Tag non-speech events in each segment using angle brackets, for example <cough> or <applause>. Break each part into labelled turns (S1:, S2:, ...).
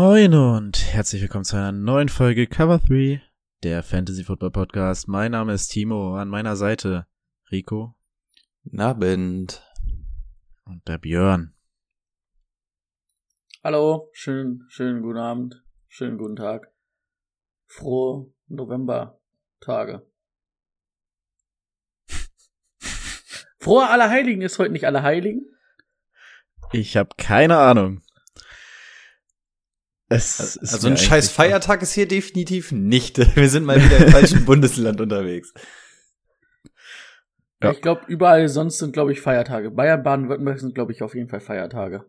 S1: Moin und herzlich willkommen zu einer neuen Folge Cover 3, der Fantasy Football Podcast. Mein Name ist Timo, an meiner Seite Rico.
S2: Abend.
S1: Und der Björn.
S3: Hallo, schönen, schönen guten Abend, schönen guten Tag. Frohe November-Tage. <laughs> Frohe Allerheiligen ist heute nicht Allerheiligen?
S1: Ich habe keine Ahnung.
S2: Es also ein scheiß Feiertag ist hier definitiv nicht. <laughs> Wir sind mal wieder im falschen <laughs> Bundesland unterwegs.
S3: Ja. Ich glaube, überall sonst sind, glaube ich, Feiertage. Bayern, Baden-Württemberg sind, glaube ich, auf jeden Fall Feiertage.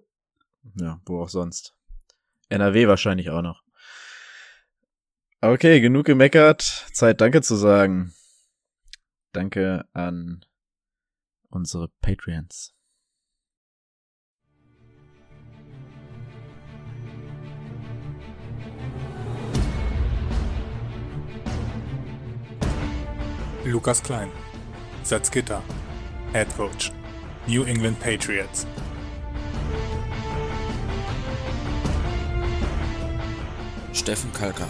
S1: Ja, wo auch sonst. NRW wahrscheinlich auch noch. Okay, genug gemeckert. Zeit Danke zu sagen. Danke an unsere Patreons.
S4: Lukas Klein, Salzgitter, Head Coach, New England Patriots.
S5: Steffen Kalka,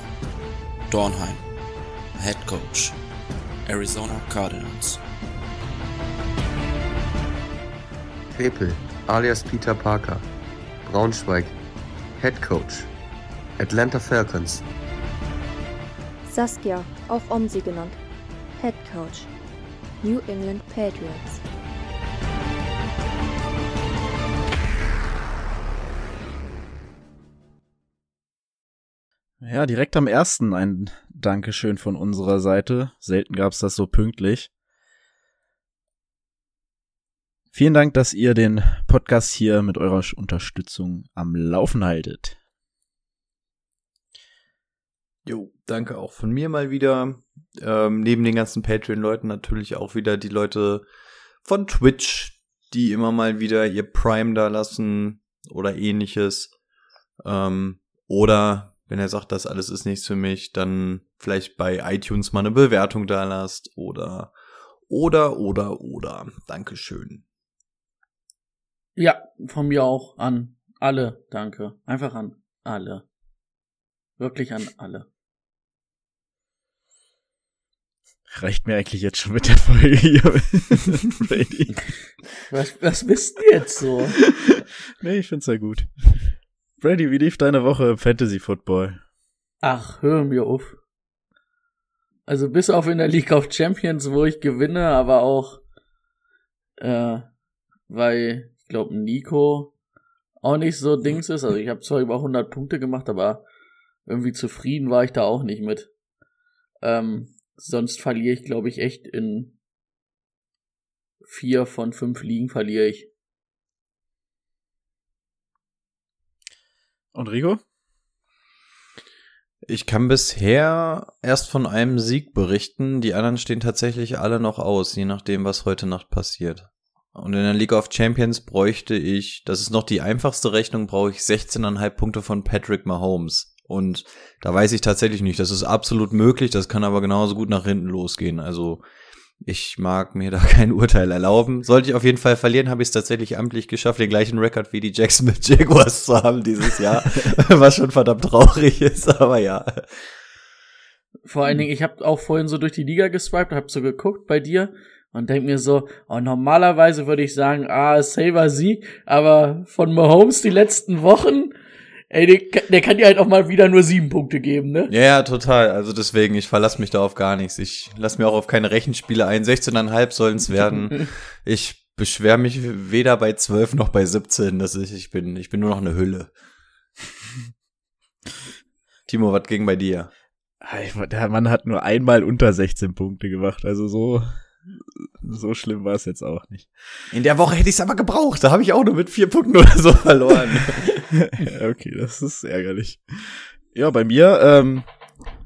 S5: Dornheim, Head Coach, Arizona Cardinals.
S6: Krepel, alias Peter Parker, Braunschweig, Head Coach, Atlanta Falcons.
S7: Saskia, auch Omsi genannt, Head Coach, New England Patriots.
S1: Ja, direkt am ersten ein Dankeschön von unserer Seite. Selten gab's das so pünktlich. Vielen Dank, dass ihr den Podcast hier mit eurer Unterstützung am Laufen haltet.
S2: Jo, danke auch von mir mal wieder. Ähm, neben den ganzen Patreon-Leuten natürlich auch wieder die Leute von Twitch, die immer mal wieder ihr Prime da lassen oder ähnliches. Ähm, oder wenn er sagt, das alles ist nichts für mich, dann vielleicht bei iTunes mal eine Bewertung da lasst oder oder oder oder. Dankeschön.
S3: Ja, von mir auch an alle, danke. Einfach an alle. Wirklich an alle.
S1: Reicht mir eigentlich jetzt schon mit der Folge hier. <laughs> Brady.
S3: Was, was bist du jetzt so?
S1: Nee, ich find's ja gut. Brady, wie lief deine Woche im Fantasy Football?
S3: Ach, hör mir auf. Also bis auf in der League of Champions, wo ich gewinne, aber auch äh, weil ich glaube Nico auch nicht so Dings ist. Also ich habe zwar über 100 Punkte gemacht, aber irgendwie zufrieden war ich da auch nicht mit. Ähm, sonst verliere ich, glaube ich, echt in vier von fünf Ligen verliere ich.
S1: Und Rico?
S2: Ich kann bisher erst von einem Sieg berichten. Die anderen stehen tatsächlich alle noch aus, je nachdem, was heute Nacht passiert. Und in der League of Champions bräuchte ich, das ist noch die einfachste Rechnung, brauche ich 16,5 Punkte von Patrick Mahomes. Und da weiß ich tatsächlich nicht, das ist absolut möglich, das kann aber genauso gut nach hinten losgehen. Also ich mag mir <laughs> da kein Urteil erlauben. Sollte ich auf jeden Fall verlieren, habe ich es tatsächlich amtlich geschafft, den gleichen Rekord wie die Jacksonville Jaguars zu haben dieses Jahr, <laughs> was schon verdammt traurig ist, aber ja.
S3: Vor allen Dingen, ich habe auch vorhin so durch die Liga geswiped, habe so geguckt bei dir und denk mir so, oh, normalerweise würde ich sagen, ah, Saber Sieg, aber von Mahomes die letzten Wochen, ey, der, der, kann dir halt auch mal wieder nur sieben Punkte geben, ne?
S2: Ja, ja total. Also deswegen, ich verlasse mich da auf gar nichts. Ich lasse mir auch auf keine Rechenspiele ein. 16,5 sollen es werden. <laughs> ich beschwere mich weder bei 12 noch bei 17. Das ist, ich bin, ich bin nur noch eine Hülle. Timo, was ging bei dir?
S1: Der Mann hat nur einmal unter 16 Punkte gemacht, also so so schlimm war es jetzt auch nicht.
S2: In der Woche hätte ich es aber gebraucht. Da habe ich auch nur mit vier Punkten oder so verloren. <laughs> <laughs>
S1: okay, das ist ärgerlich. Ja, bei mir ähm,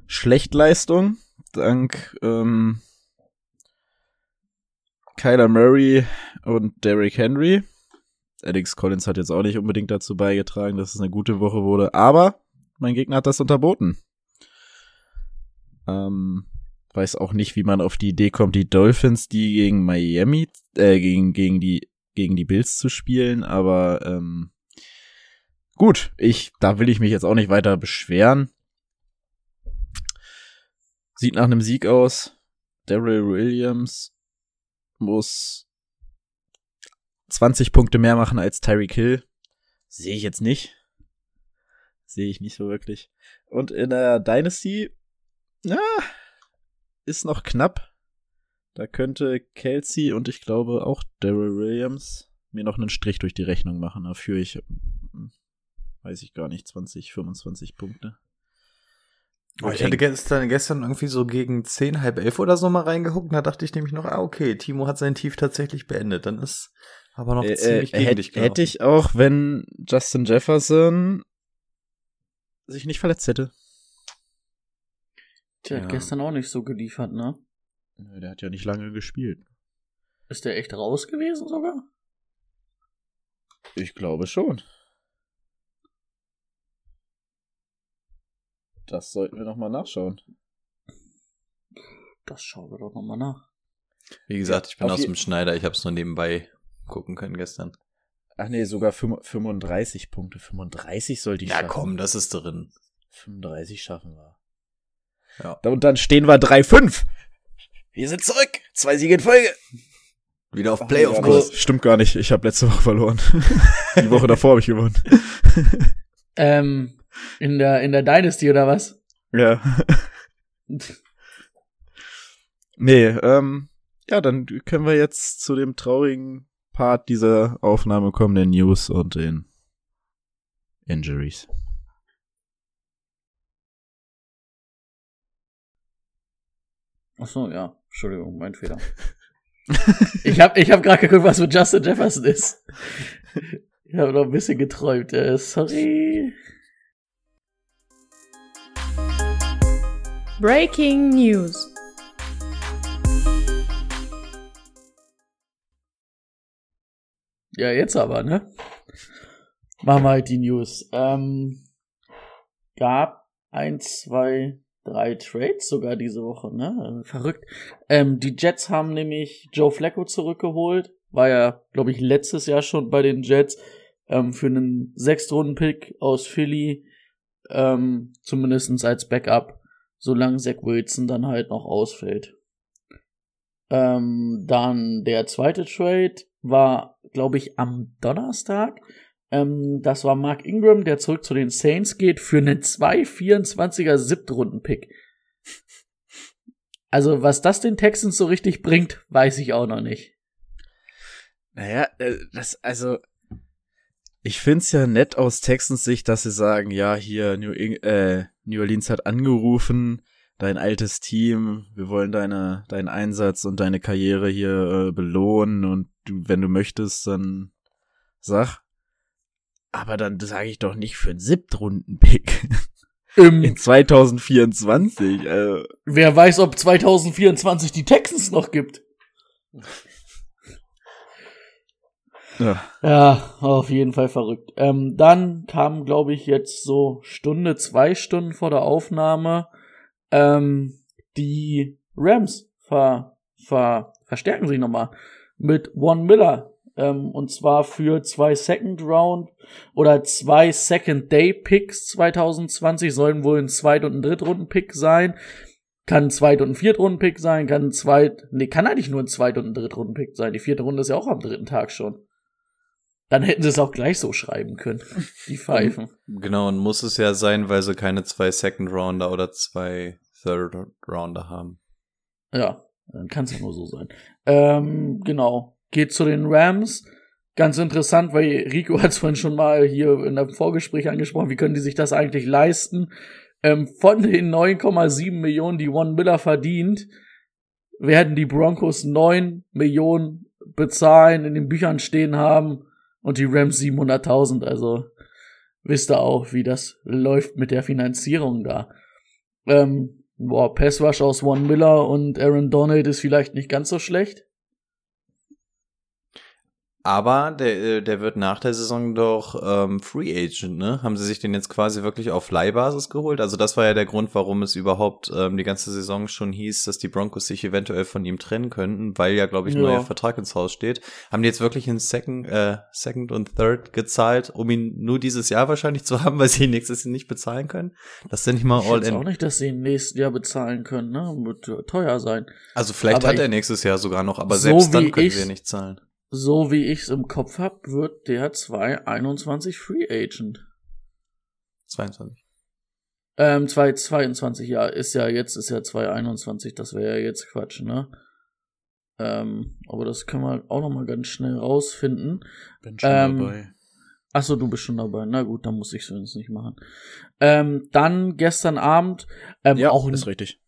S1: Schlechtleistung dank ähm, Kyler Murray und Derrick Henry. Alex Collins hat jetzt auch nicht unbedingt dazu beigetragen, dass es eine gute Woche wurde, aber mein Gegner hat das unterboten. Ähm, weiß auch nicht, wie man auf die Idee kommt, die Dolphins, die gegen Miami, äh, gegen, gegen die, gegen die Bills zu spielen, aber ähm, gut, ich, da will ich mich jetzt auch nicht weiter beschweren. Sieht nach einem Sieg aus. Daryl Williams muss 20 Punkte mehr machen als Tyreek Hill. Sehe ich jetzt nicht. Sehe ich nicht so wirklich. Und in der Dynasty, ja, ist noch knapp. Da könnte Kelsey und ich glaube auch Daryl Williams mir noch einen Strich durch die Rechnung machen. Dafür ich, weiß ich gar nicht, 20, 25 Punkte.
S2: Oh, ich hatte gestern, gestern irgendwie so gegen 10, halb elf oder so mal reingeguckt und da dachte ich nämlich noch, ah, okay, Timo hat sein Tief tatsächlich beendet. Dann ist aber noch äh, ziemlich
S1: äh, gegen hätt, dich gelaufen. Hätte ich auch, wenn Justin Jefferson sich nicht verletzt hätte.
S3: Der ja. hat gestern auch nicht so geliefert, ne?
S1: Der hat ja nicht lange gespielt.
S3: Ist der echt raus gewesen sogar?
S1: Ich glaube schon. Das sollten wir nochmal nachschauen.
S3: Das schauen wir doch nochmal nach.
S2: Wie gesagt, ich bin Auf aus dem Schneider, ich habe es nur nebenbei gucken können gestern.
S1: Ach nee, sogar 35 Punkte. 35 soll die
S2: ja, schaffen. Ja komm, das ist drin.
S1: 35 schaffen wir. Ja. Und dann stehen wir 3-5. Wir sind zurück. Zwei Siege in Folge.
S2: Wieder auf Playoff-Kurs.
S1: Stimmt gar nicht. Ich habe letzte Woche verloren. <laughs> Die Woche davor habe ich gewonnen.
S3: ähm, in der, in der Dynasty oder was?
S1: Ja. <laughs> nee, ähm, ja, dann können wir jetzt zu dem traurigen Part dieser Aufnahme kommen, den News und den Injuries.
S3: Ach so, ja. Entschuldigung, mein Fehler. ich <laughs> habe ich hab gerade geguckt, was mit Justin Jefferson ist. Ich habe noch ein bisschen geträumt. Äh, sorry.
S8: Breaking News.
S3: Ja, jetzt aber, ne? Machen wir halt die News. Ähm, gab ein, zwei, drei Trades sogar diese Woche, ne? Verrückt. Ähm, die Jets haben nämlich Joe Flacco zurückgeholt. War ja, glaube ich, letztes Jahr schon bei den Jets ähm, für einen Sechstrunden-Pick aus Philly, ähm, zumindest als Backup, solange Zach Wilson dann halt noch ausfällt. Ähm, dann der zweite Trade war, glaube ich, am Donnerstag. Ähm, das war Mark Ingram, der zurück zu den Saints geht für einen 2,24er Siebtrunden-Pick. Also, was das den Texans so richtig bringt, weiß ich auch noch nicht.
S1: Naja, äh, das, also, ich find's ja nett aus Texans Sicht, dass sie sagen, ja, hier, New, äh, New Orleans hat angerufen, dein altes Team, wir wollen deine, deinen Einsatz und deine Karriere hier äh, belohnen und du, wenn du möchtest, dann sag. Aber dann sage ich doch nicht für einen Siebtrunden-Pick. In 2024. Äh.
S3: Wer weiß, ob 2024 die Texans noch gibt. Ja. ja, auf jeden Fall verrückt. Ähm, dann kam, glaube ich, jetzt so Stunde, zwei Stunden vor der Aufnahme ähm, die Rams ver, ver, verstärken sich nochmal mit One Miller ähm, und zwar für zwei Second Round oder zwei Second Day Picks 2020 sollen wohl ein Zweit- und ein Drittrunden Pick sein. Kann ein Zweit- und ein Viertrunden Pick sein, kann ein Zweit, nee, kann eigentlich nur ein Zweit- und ein Drittrunden Pick sein. Die vierte Runde ist ja auch am dritten Tag schon. Dann hätten sie es auch gleich so schreiben können. Die Pfeifen.
S2: Genau, und muss es ja sein, weil sie keine zwei Second Rounder oder zwei Third Rounder haben.
S3: Ja, dann kann es ja nur so sein. Ähm, genau geht zu den Rams. Ganz interessant, weil Rico <laughs> hat es vorhin schon mal hier in einem Vorgespräch angesprochen, wie können die sich das eigentlich leisten? Ähm, von den 9,7 Millionen, die One Miller verdient, werden die Broncos neun Millionen bezahlen, in den Büchern stehen haben und die Rams 700.000. Also wisst ihr auch, wie das läuft mit der Finanzierung da. Ähm, boah, Pass Rush aus One Miller und Aaron Donald ist vielleicht nicht ganz so schlecht.
S2: Aber der, äh, der wird nach der Saison doch ähm, Free Agent, ne? Haben sie sich den jetzt quasi wirklich auf Leihbasis geholt? Also das war ja der Grund, warum es überhaupt ähm, die ganze Saison schon hieß, dass die Broncos sich eventuell von ihm trennen könnten, weil ja, glaube ich, ein
S3: Ja.
S2: neuer Vertrag ins Haus steht. Haben die jetzt wirklich in Second, äh, Second und Third gezahlt, um ihn nur dieses Jahr wahrscheinlich zu haben, <laughs> weil sie ihn nächstes Jahr nicht bezahlen können? Das ja nicht mal
S3: Ich
S2: all
S3: schätze auch
S2: in.
S3: nicht, dass sie ihn nächstes Jahr bezahlen können, ne? Wird teuer sein.
S2: Also vielleicht
S3: Aber
S2: hat
S3: ich-
S2: er nächstes Jahr sogar noch, aber
S3: So
S2: selbst dann können wir nicht zahlen.
S3: So wie ich's im Kopf hab, wird der 221 Free Agent.
S2: 22.
S3: Ähm, 222, ja, ist ja jetzt, ist ja 221, das wäre ja jetzt Quatsch, ne? Ähm, aber das können wir auch noch mal ganz schnell rausfinden.
S1: Bin schon
S3: Ähm,
S1: dabei.
S3: Ach so, du bist schon dabei. Na gut, dann muss ich es nicht machen. Ähm, dann gestern Abend, ähm,
S1: Ja,
S3: auch
S1: ist richtig.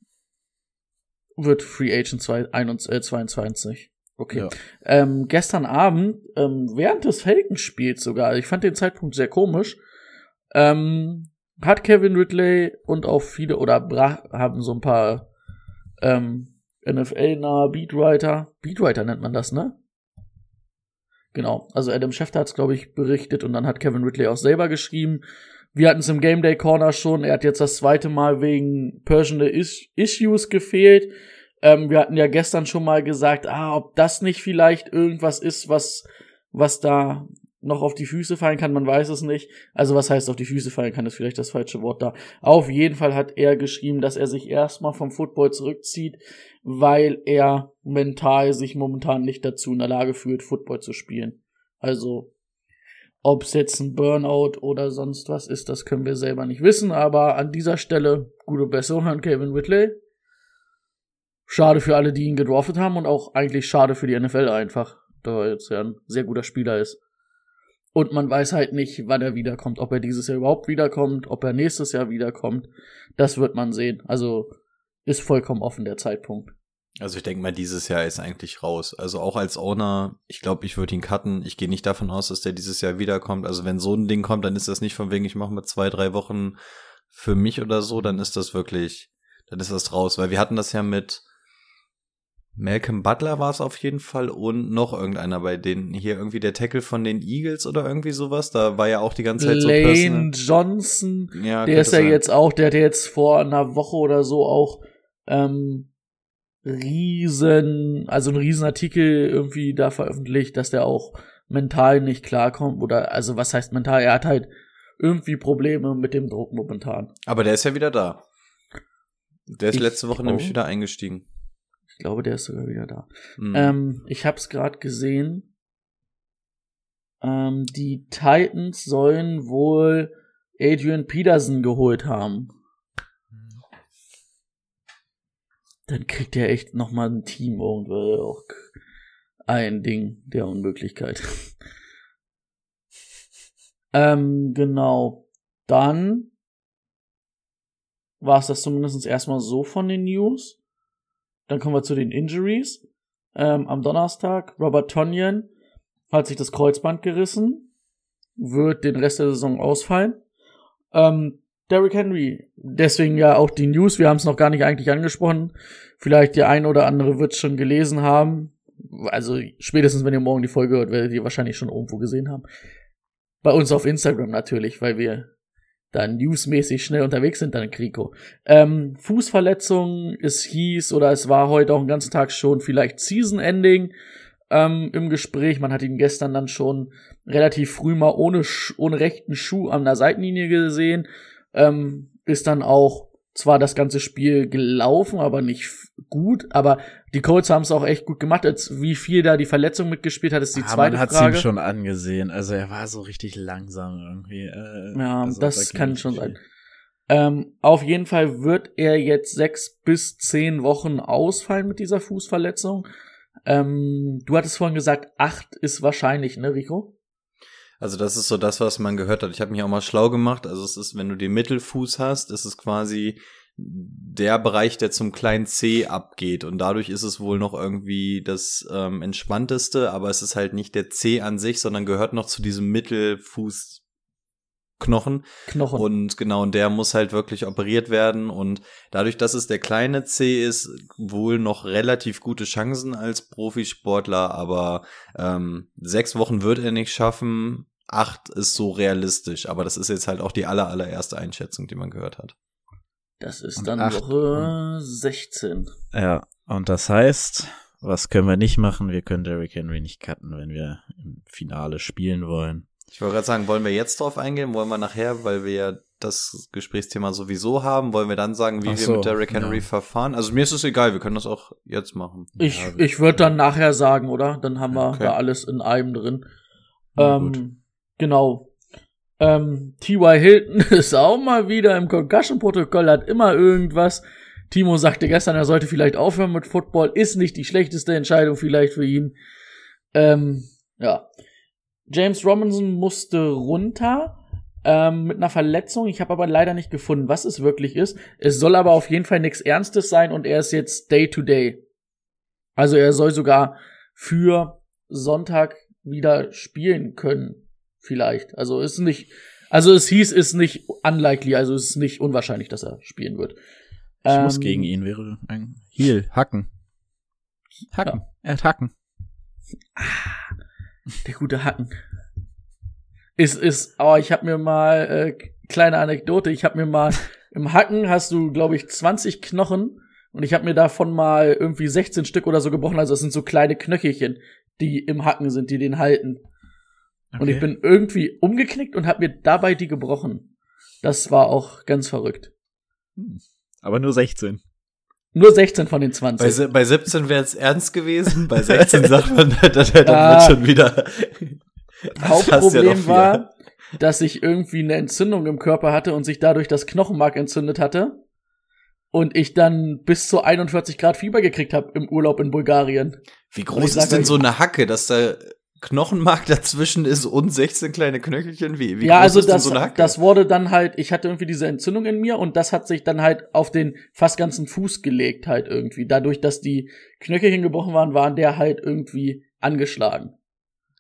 S3: wird Free Agent 2, 21, äh, 22. Okay.
S1: Ja.
S3: Ähm, gestern Abend, ähm, während des Falcons-Spiels sogar, ich fand den Zeitpunkt sehr komisch, ähm, hat Kevin Ridley und auch viele, oder Bra haben so ein paar ähm, NFL-nahe Beatwriter, Beatwriter nennt man das, ne? Genau, also Adam Schefter hat es, glaube ich, berichtet und dann hat Kevin Ridley auch selber geschrieben. Wir hatten es im Game Day Corner schon, er hat jetzt das zweite Mal wegen Personal Is Issues gefehlt. Ähm, wir hatten ja gestern schon mal gesagt, ah, ob das nicht vielleicht irgendwas ist, was, was da noch auf die Füße fallen kann, man weiß es nicht. Also was heißt auf die Füße fallen kann, ist vielleicht das falsche Wort da. Auf jeden Fall hat er geschrieben, dass er sich erstmal vom Football zurückzieht, weil er mental sich momentan nicht dazu in der Lage fühlt, Football zu spielen. Also ob es jetzt ein Burnout oder sonst was ist, das können wir selber nicht wissen, aber an dieser Stelle gute Besserung an Kevin Whitley. Schade für alle, die ihn gedraftet haben und auch eigentlich schade für die NFL einfach, da er jetzt ja ein sehr guter Spieler ist. Und man weiß halt nicht, wann er wiederkommt, ob er dieses Jahr überhaupt wiederkommt, ob er nächstes Jahr wiederkommt. Das wird man sehen. Also ist vollkommen offen der Zeitpunkt.
S2: Also ich denke mal, dieses Jahr ist eigentlich raus. Also auch als Owner, ich glaube, ich würde ihn cutten. Ich gehe nicht davon aus, dass der dieses Jahr wiederkommt. Also wenn so ein Ding kommt, dann ist das nicht von wegen, ich mache mal zwei, drei Wochen für mich oder so, dann ist das wirklich, dann ist das raus. Weil wir hatten das ja mit Malcolm Butler war es auf jeden Fall und noch irgendeiner bei denen hier irgendwie der Tackle von den Eagles oder irgendwie sowas. Da war ja auch die ganze Zeit so
S3: Lane Johnson,
S2: Ja,
S3: der ist ja
S2: sein.
S3: jetzt auch, der hat ja jetzt vor einer Woche oder so auch ähm, riesen, also einen riesen Artikel irgendwie da veröffentlicht, dass der auch mental nicht klarkommt oder also was heißt mental? Er hat halt irgendwie Probleme mit dem Druck momentan.
S2: Aber der ist ja wieder da. Der ist
S3: Ich
S2: letzte Woche nämlich wieder eingestiegen.
S3: Ich glaube, der ist sogar wieder da.
S2: Mhm.
S3: Ähm, ich hab's gerade gesehen. Ähm, die Titans sollen wohl Adrian Peterson geholt haben. Dann kriegt er echt noch mal ein Team irgendwo auch ein Ding der Unmöglichkeit. <laughs> ähm, genau. Dann war es das zumindest erstmal so von den News. Dann kommen wir zu den Injuries. Ähm, am Donnerstag, Robert Tonyan hat sich das Kreuzband gerissen, wird den Rest der Saison ausfallen. Ähm, Derrick Henry, deswegen ja auch die News, wir haben es noch gar nicht eigentlich angesprochen. Vielleicht der ein oder andere wird es schon gelesen haben. Also spätestens, wenn ihr morgen die Folge hört, werdet ihr wahrscheinlich schon irgendwo gesehen haben. Bei uns auf Instagram natürlich, weil wir da newsmäßig schnell unterwegs sind, dann Kriko. Ähm, Fußverletzung, es hieß oder es war heute auch den ganzen Tag schon vielleicht Season Ending ähm, im Gespräch. Man hat ihn gestern dann schon relativ früh mal ohne, ohne rechten Schuh an der Seitenlinie gesehen. Ähm, ist dann auch zwar das ganze Spiel gelaufen, aber nicht gut. Aber die Colts haben es auch echt gut gemacht. Jetzt, wie viel da die Verletzung mitgespielt hat, ist die
S1: Ah,
S3: zweite
S1: man hat ihm
S3: Frage.
S1: schon angesehen. Also er war so richtig langsam irgendwie. Äh,
S3: Ja,
S1: also
S3: das
S1: da
S3: kann schon
S1: viel.
S3: sein. Ähm, auf jeden Fall wird er jetzt sechs bis zehn Wochen ausfallen mit dieser Fußverletzung. Ähm, du hattest vorhin gesagt, acht ist wahrscheinlich, ne, Rico?
S2: Also das ist so das, was man gehört hat. Ich habe mich auch mal schlau gemacht. Also es ist, wenn du den Mittelfuß hast, ist es quasi der Bereich, der zum kleinen C abgeht. Und dadurch ist es wohl noch irgendwie das ähm, entspannteste, aber es ist halt nicht der C an sich, sondern gehört noch zu diesem Mittelfuß. Knochen.
S3: Knochen.
S2: Und genau, und der muss halt wirklich operiert werden. Und dadurch, dass es der kleine C ist, wohl noch relativ gute Chancen als Profisportler, aber ähm, sechs Wochen wird er nicht schaffen. Acht ist so realistisch, aber das ist jetzt halt auch die aller, allererste Einschätzung, die man gehört hat.
S3: Das ist
S1: Und
S3: dann
S1: acht
S3: Woche 16.
S1: Ja, und das heißt, was können wir nicht machen? Wir können Derrick Henry nicht cutten, wenn wir im Finale spielen wollen.
S2: Ich wollte gerade sagen, wollen wir jetzt drauf eingehen? Wollen wir nachher, weil wir ja das Gesprächsthema sowieso haben, wollen wir dann sagen, wie
S1: Ach
S2: wir
S1: so,
S2: mit Derrick Henry
S1: ja.
S2: verfahren? Also mir ist es egal, wir können das auch jetzt machen.
S3: Ich,
S1: Ja,
S3: ich würde dann nachher sagen, oder? Dann haben wir
S2: Okay.
S3: da alles in einem drin.
S1: Na
S3: ähm. Genau. Ähm, T.Y. Hilton <laughs> ist auch mal wieder im Concussion-Protokoll, hat immer irgendwas. Timo sagte gestern, er sollte vielleicht aufhören mit Football. Ist nicht die schlechteste Entscheidung vielleicht für ihn. Ähm, ja. James Robinson musste runter ähm, mit einer Verletzung. Ich habe aber leider nicht gefunden, was es wirklich ist. Es soll aber auf jeden Fall nichts Ernstes sein und er ist jetzt Day-to-Day. Also er soll sogar für Sonntag wieder spielen können. Vielleicht. Also ist nicht, also es hieß, ist nicht unlikely, also es ist nicht unwahrscheinlich, dass er spielen wird.
S1: Ich muss
S3: Ähm,
S1: gegen ihn, wäre ein Heal, Hacken. Hacken, er hat Hacken.
S3: Der gute Hacken. Ist, ist, aber ich habe mir mal, äh, kleine Anekdote, ich habe mir mal, <laughs> im Hacken hast du, glaube ich, 20 Knochen und ich habe mir davon mal irgendwie 16 Stück oder so gebrochen, also das sind so kleine Knöchelchen, die im Hacken sind, die den halten. Und ich
S1: Okay.
S3: bin irgendwie umgeknickt und habe mir dabei die gebrochen. Das war auch ganz verrückt.
S1: Aber nur 16.
S3: Nur 16 von den
S2: Bei,
S3: 20.
S2: se- bei 17 wäre es ernst gewesen, bei 16 <laughs> sagt man, da, da, da
S3: Ja.
S2: wird schon wieder. <laughs> Das ja
S3: Hauptproblem
S2: noch
S3: war, dass ich irgendwie eine Entzündung im Körper hatte und sich dadurch das Knochenmark entzündet hatte. Und ich dann bis zu 41 Grad Fieber gekriegt habe im Urlaub in Bulgarien.
S2: Wie groß
S3: sag
S2: ist denn so eine Hacke, dass da Knochenmark <laughs> dazwischen ist und 16 kleine Knöchelchen? Wie, wie
S3: ja,
S2: groß
S3: also
S2: ist denn
S3: das,
S2: so eine Hacke?
S3: das wurde dann halt, ich hatte irgendwie diese Entzündung in mir und das hat sich dann halt auf den fast ganzen Fuß gelegt halt irgendwie. Dadurch, dass die Knöchelchen gebrochen waren, waren der halt irgendwie angeschlagen.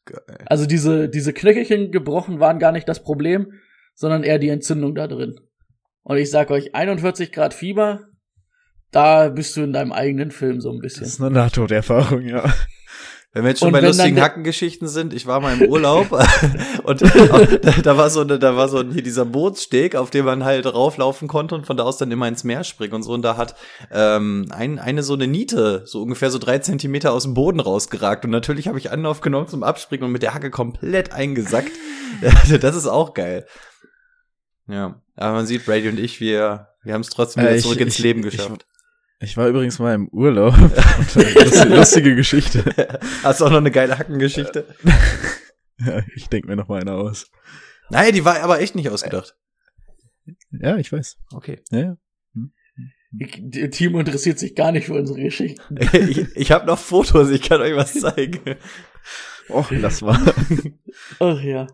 S2: Geil.
S3: Also diese, diese Knöchelchen gebrochen waren gar nicht das Problem, sondern eher die Entzündung da drin. Und ich sag euch, 41 Grad Fieber, da bist du in deinem eigenen Film so ein
S1: Das
S3: bisschen.
S1: ist eine Nahtoderfahrung, ja.
S2: Wenn wir jetzt schon
S3: Und
S2: bei lustigen Hackengeschichten sind, ich war mal im Urlaub <laughs> und da, da war so eine, da war so ein, hier dieser Bootssteg, auf dem man halt rauflaufen konnte und von da aus dann immer ins Meer springen und so. Und da hat ähm, ein, eine so eine Niete, so ungefähr so drei Zentimeter aus dem Boden rausgeragt. Und natürlich habe ich Anlauf genommen zum Abspringen und mit der Hacke komplett eingesackt. <laughs> das ist auch geil. Ja, aber man sieht, Brady und ich, wir, wir haben es trotzdem wieder
S1: Äh, ich-
S2: zurück ins
S1: ich-
S2: Leben geschafft.
S1: Ich war übrigens mal im Urlaub. Und, <laughs> äh, lustige, lustige Geschichte.
S2: Hast du auch noch eine geile Hackengeschichte?
S1: Ja, ich denke mir noch mal eine aus.
S2: Nein, die war aber echt nicht ausgedacht.
S1: Ja, ich weiß.
S2: Okay.
S1: Ja, ja.
S3: Ich, der Timo interessiert sich gar nicht für unsere Geschichten. <laughs>
S2: ich ich habe noch Fotos, ich kann euch was zeigen.
S1: Och, lass mal.
S3: Ach ja.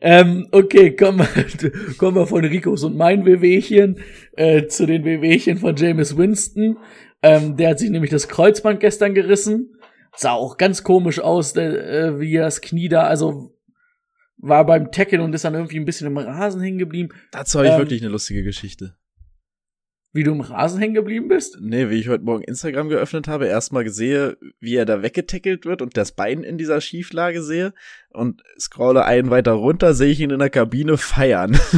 S3: Ähm, okay, kommen wir, kommen wir von Ricos und mein Wehwehchen äh, zu den Wehwehchen von James Winston. Ähm, der hat sich nämlich das Kreuzband gestern gerissen. Sah auch ganz komisch aus, der, äh, wie er das Knie da, also war beim Tackle und ist dann irgendwie ein bisschen im Rasen hängen geblieben.
S1: Dazu habe ich
S3: Ähm,
S1: wirklich eine lustige Geschichte.
S3: Wie du im Rasen hängen geblieben bist?
S1: Nee, wie ich heute Morgen Instagram geöffnet habe, erstmal sehe, wie er da weggetackelt wird und das Bein in dieser Schieflage sehe und scrolle einen weiter runter, sehe ich ihn in der Kabine feiern. <laughs>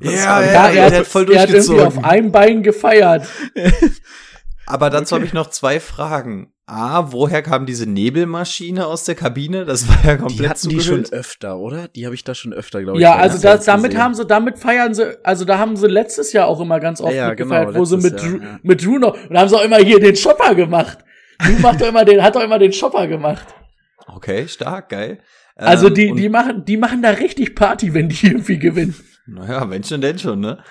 S1: Das
S2: Ja, ja,
S3: er, hat,
S2: hat voll
S3: er hat irgendwie
S2: durchgezogen.
S3: auf einem Bein gefeiert. <laughs>
S2: Aber dazu habe ich noch zwei Fragen. A, woher kam diese Nebelmaschine aus der Kabine? Das war ja
S1: Die
S2: komplett
S1: hatten die schon öfter, oder? Die habe ich da schon öfter, glaube ich.
S3: Ja, also das, damit
S1: gesehen.
S3: haben sie, damit feiern sie, also da haben sie letztes Jahr auch immer ganz oft
S1: Ja, ja,
S3: mit
S1: genau,
S3: gefeiert, wo sie mit, Drew,
S1: ja.
S3: mit Drew noch, und da haben sie auch immer hier den Shopper gemacht. Drew macht doch immer den, hat doch immer den Shopper gemacht.
S2: Okay, stark, geil.
S3: Also
S2: Ähm,
S3: die, die machen, die machen da richtig Party, wenn die irgendwie gewinnen.
S2: Naja, wenn schon, denn schon, ne?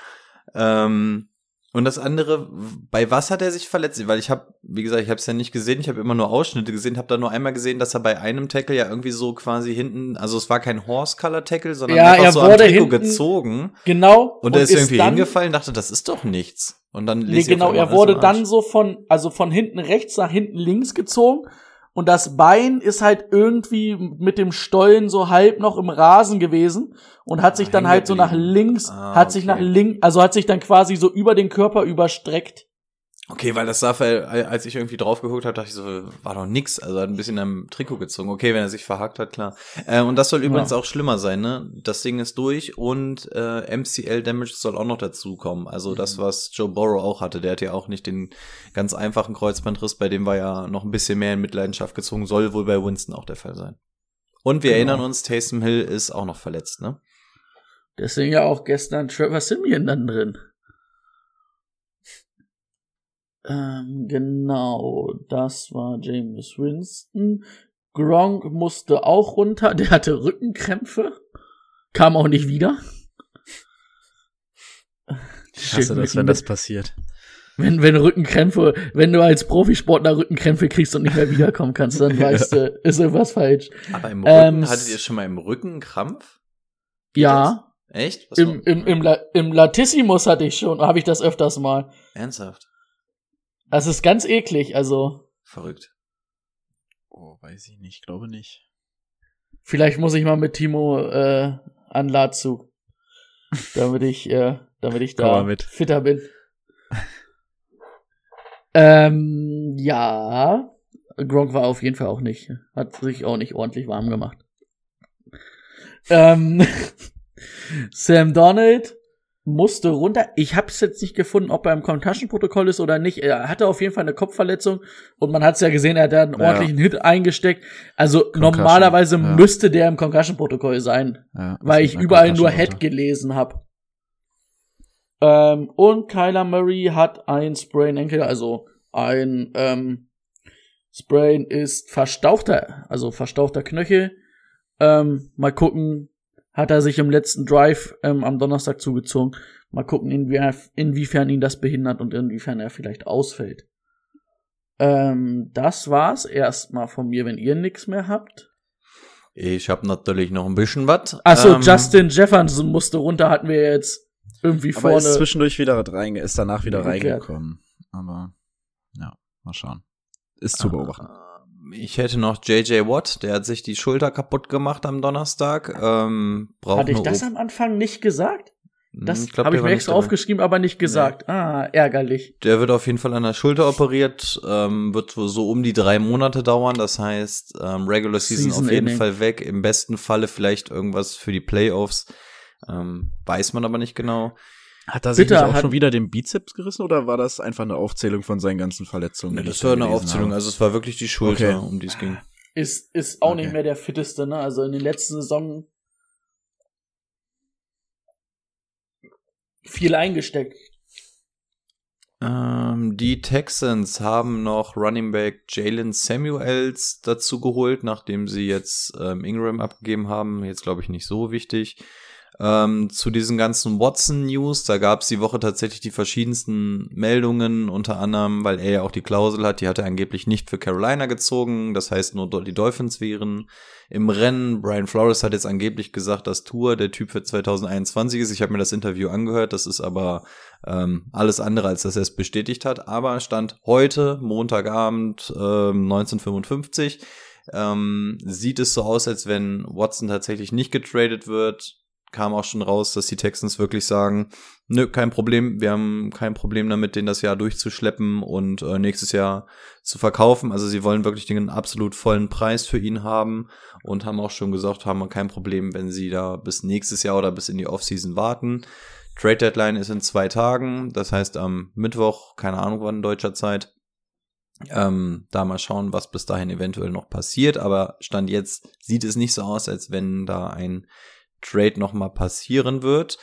S2: Ähm, und das andere, bei was hat er sich verletzt? Weil ich habe, wie gesagt, ich habe es ja nicht gesehen, ich habe immer nur Ausschnitte gesehen, habe da nur einmal gesehen, dass er bei einem Tackle ja irgendwie so quasi hinten, also es war kein Horse-Color-Tackle, sondern
S3: Ja,
S2: einfach
S3: er
S2: so am
S3: wurde
S2: Trikot
S3: hinten-
S2: gezogen.
S3: Genau.
S2: Und er ist irgendwie
S3: dann,
S2: hingefallen, dachte, das ist doch nichts. Und dann
S3: Nee, genau, er wurde dann so von, also von hinten rechts nach hinten links gezogen und das Bein ist halt irgendwie mit dem Stollen so halb noch im Rasen gewesen und hat sich
S2: Ah,
S3: dann halt so nach links,
S2: Ah,
S3: hat sich
S2: okay.
S3: nach links, also hat sich dann quasi so über den Körper überstreckt.
S2: Okay, weil das sah, als ich irgendwie drauf geguckt habe, dachte ich so, war doch nix. Also hat ein bisschen am Trikot gezogen. Okay, wenn er sich verhakt hat, klar. Äh, und das soll übrigens
S3: Ja.
S2: auch schlimmer sein, ne? Das Ding ist durch und äh, MCL Damage soll auch noch dazu kommen. Also das,
S3: Mhm.
S2: was Joe Burrow auch hatte, der hat ja auch nicht den ganz einfachen Kreuzbandriss, bei dem war ja noch ein bisschen mehr in Mitleidenschaft gezogen, soll wohl bei Winston auch der Fall sein. Und wir
S3: Genau.
S2: erinnern uns, Taysom Hill ist auch noch verletzt, ne?
S3: Deswegen ja auch gestern Trevor Simeon dann drin. Ähm, genau, das war James Winston. Gronk musste auch runter, <laughs> der hatte Rückenkrämpfe. Kam auch nicht wieder.
S1: Ich hasse das, wenn das passiert.
S3: Wenn, wenn Rückenkrämpfe, wenn du als Profisportler Rückenkrämpfe kriegst und nicht mehr wiederkommen kannst, dann <laughs> weißt du, ist irgendwas falsch.
S2: Aber im Rücken,
S3: Ähm,
S2: hattet ihr schon mal im Rücken Krampf?
S3: Ja,
S2: Echt? Was
S3: im, im, im, La im Latissimus hatte ich schon, habe ich das öfters mal.
S2: Ernsthaft?
S3: Das ist ganz eklig, also
S2: Verrückt.
S1: Oh, weiß ich nicht, glaube nicht.
S3: vielleicht muss ich mal mit Timo äh, an Ladzug, <laughs> damit ich, äh, damit ich da fitter bin. <laughs> ähm, ja, Gronk war auf jeden Fall auch nicht, hat sich auch nicht ordentlich warm gemacht. Ähm, <laughs> Sam Donald musste runter. Ich habe es jetzt nicht gefunden, ob er im Concussion-Protokoll ist oder nicht. Er hatte auf jeden Fall eine Kopfverletzung und man hat es ja gesehen, er hat da einen
S1: Ja.
S3: ordentlichen Hit eingesteckt. Also
S1: Concussion,
S3: normalerweise
S1: ja.
S3: müsste der im Concussion-Protokoll sein,
S1: Ja,
S3: weil ich überall nur Head gelesen habe. Ähm, und Kyler Murray hat ein Sprain Ankle, also ein ähm, Sprain ist verstauchter, also verstauchter Knöchel. Ähm, mal gucken, hat er sich im letzten Drive ähm, am Donnerstag zugezogen. Mal gucken, inwie inwiefern ihn das behindert und inwiefern er vielleicht ausfällt. Ähm, das war's erstmal von mir, wenn ihr nix mehr habt.
S2: Ich habe natürlich noch ein bisschen was.
S3: Achso,
S2: Ähm,
S3: Justin Jefferson musste runter, hatten wir jetzt irgendwie
S1: Aber ist
S3: vorne.
S1: zwischendurch wieder reinge ist danach wieder reingekommen. Aber ja, mal schauen. Ist zu beobachten.
S2: Ich hätte noch JJ Watt, der hat sich die Schulter kaputt gemacht am Donnerstag. Ähm, braucht
S3: Hatte ich das
S2: O-
S3: am Anfang nicht gesagt?
S2: Hm,
S3: Das habe ich mir extra aufgeschrieben, aber nicht gesagt. Ah, ärgerlich.
S2: Der wird auf jeden Fall an der Schulter operiert, ähm, wird so um die drei Monate dauern. Das heißt, ähm, Regular Season,
S3: Season
S2: auf jeden. Fall weg. Im besten Falle vielleicht irgendwas für die Playoffs. Ähm, weiß man aber nicht genau.
S1: Hat er sich auch
S3: hat-
S1: schon wieder den Bizeps gerissen oder war das einfach eine Aufzählung von seinen ganzen Verletzungen?
S2: Ne, das war eine Aufzählung,
S1: habe?
S2: also es war wirklich die Schulter,
S1: Okay.
S2: um die es ging.
S3: Ist, ist auch
S1: Okay.
S3: nicht mehr der fitteste, ne? Also in den letzten Saison viel eingesteckt.
S2: Ähm, die Texans haben noch Running Back Jalen Samuels dazu geholt, nachdem sie jetzt ähm, Ingram abgegeben haben. Jetzt glaube ich nicht so wichtig. Ähm, zu diesen ganzen Watson-News, da gab es die Woche tatsächlich die verschiedensten Meldungen, unter anderem, weil er ja auch die Klausel hat, die hat er angeblich nicht für Carolina gezogen, das heißt nur die Dolphins wären im Rennen. Brian Flores hat jetzt angeblich gesagt, dass Tour der Typ für 2021 ist. Ich habe mir das Interview angehört, das ist aber ähm, alles andere, als dass er es bestätigt hat. Aber stand heute, Montagabend, ähm, 1955, ähm, sieht es so aus, als wenn Watson tatsächlich nicht getradet wird. Kam auch schon raus, dass die Texans wirklich sagen, nö, kein Problem, wir haben kein Problem damit, den das Jahr durchzuschleppen und äh, nächstes Jahr zu verkaufen. Also sie wollen wirklich den absolut vollen Preis für ihn haben und haben auch schon gesagt, haben wir kein Problem, wenn sie da bis nächstes Jahr oder bis in die Offseason warten. Trade Deadline ist in zwei Tagen, das heißt am Mittwoch, keine Ahnung wann deutscher Zeit. Ähm, da mal schauen, was bis dahin eventuell noch passiert, aber Stand jetzt sieht es nicht so aus, als wenn da ein Trade noch mal passieren wird.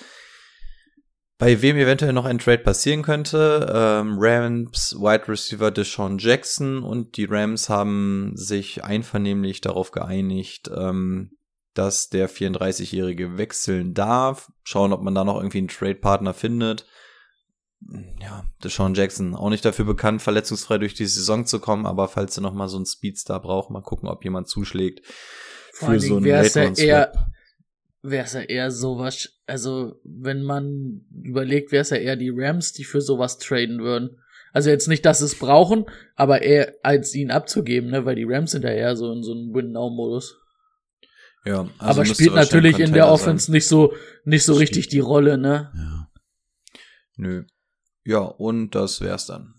S2: Bei wem eventuell noch ein Trade passieren könnte, ähm, Rams Wide Receiver Deshaun Jackson und die Rams haben sich einvernehmlich darauf geeinigt, ähm, dass der 34-Jährige wechseln darf. Schauen, ob man da noch irgendwie einen Trade-Partner findet. Ja, Deshaun Jackson, auch nicht dafür bekannt, verletzungsfrei durch die Saison zu kommen, aber falls er noch mal so einen Speedstar braucht, mal gucken, ob jemand zuschlägt für so einen
S3: wäre es ja
S2: Late-Round-Swap.
S3: eher, wäre es ja eher sowas, also, wenn man überlegt, wäre es ja eher die Rams, die für sowas traden würden. Also jetzt nicht, dass sie es brauchen, aber eher als ihn abzugeben, ne, weil die Rams sind ja eher so in so einem Win-Now-Modus.
S2: Ja, also
S3: aber spielt natürlich in der Offense
S2: sein.
S3: nicht so, nicht so richtig die Rolle, ne?
S1: Ja.
S2: Nö. Ja, und das wär's dann.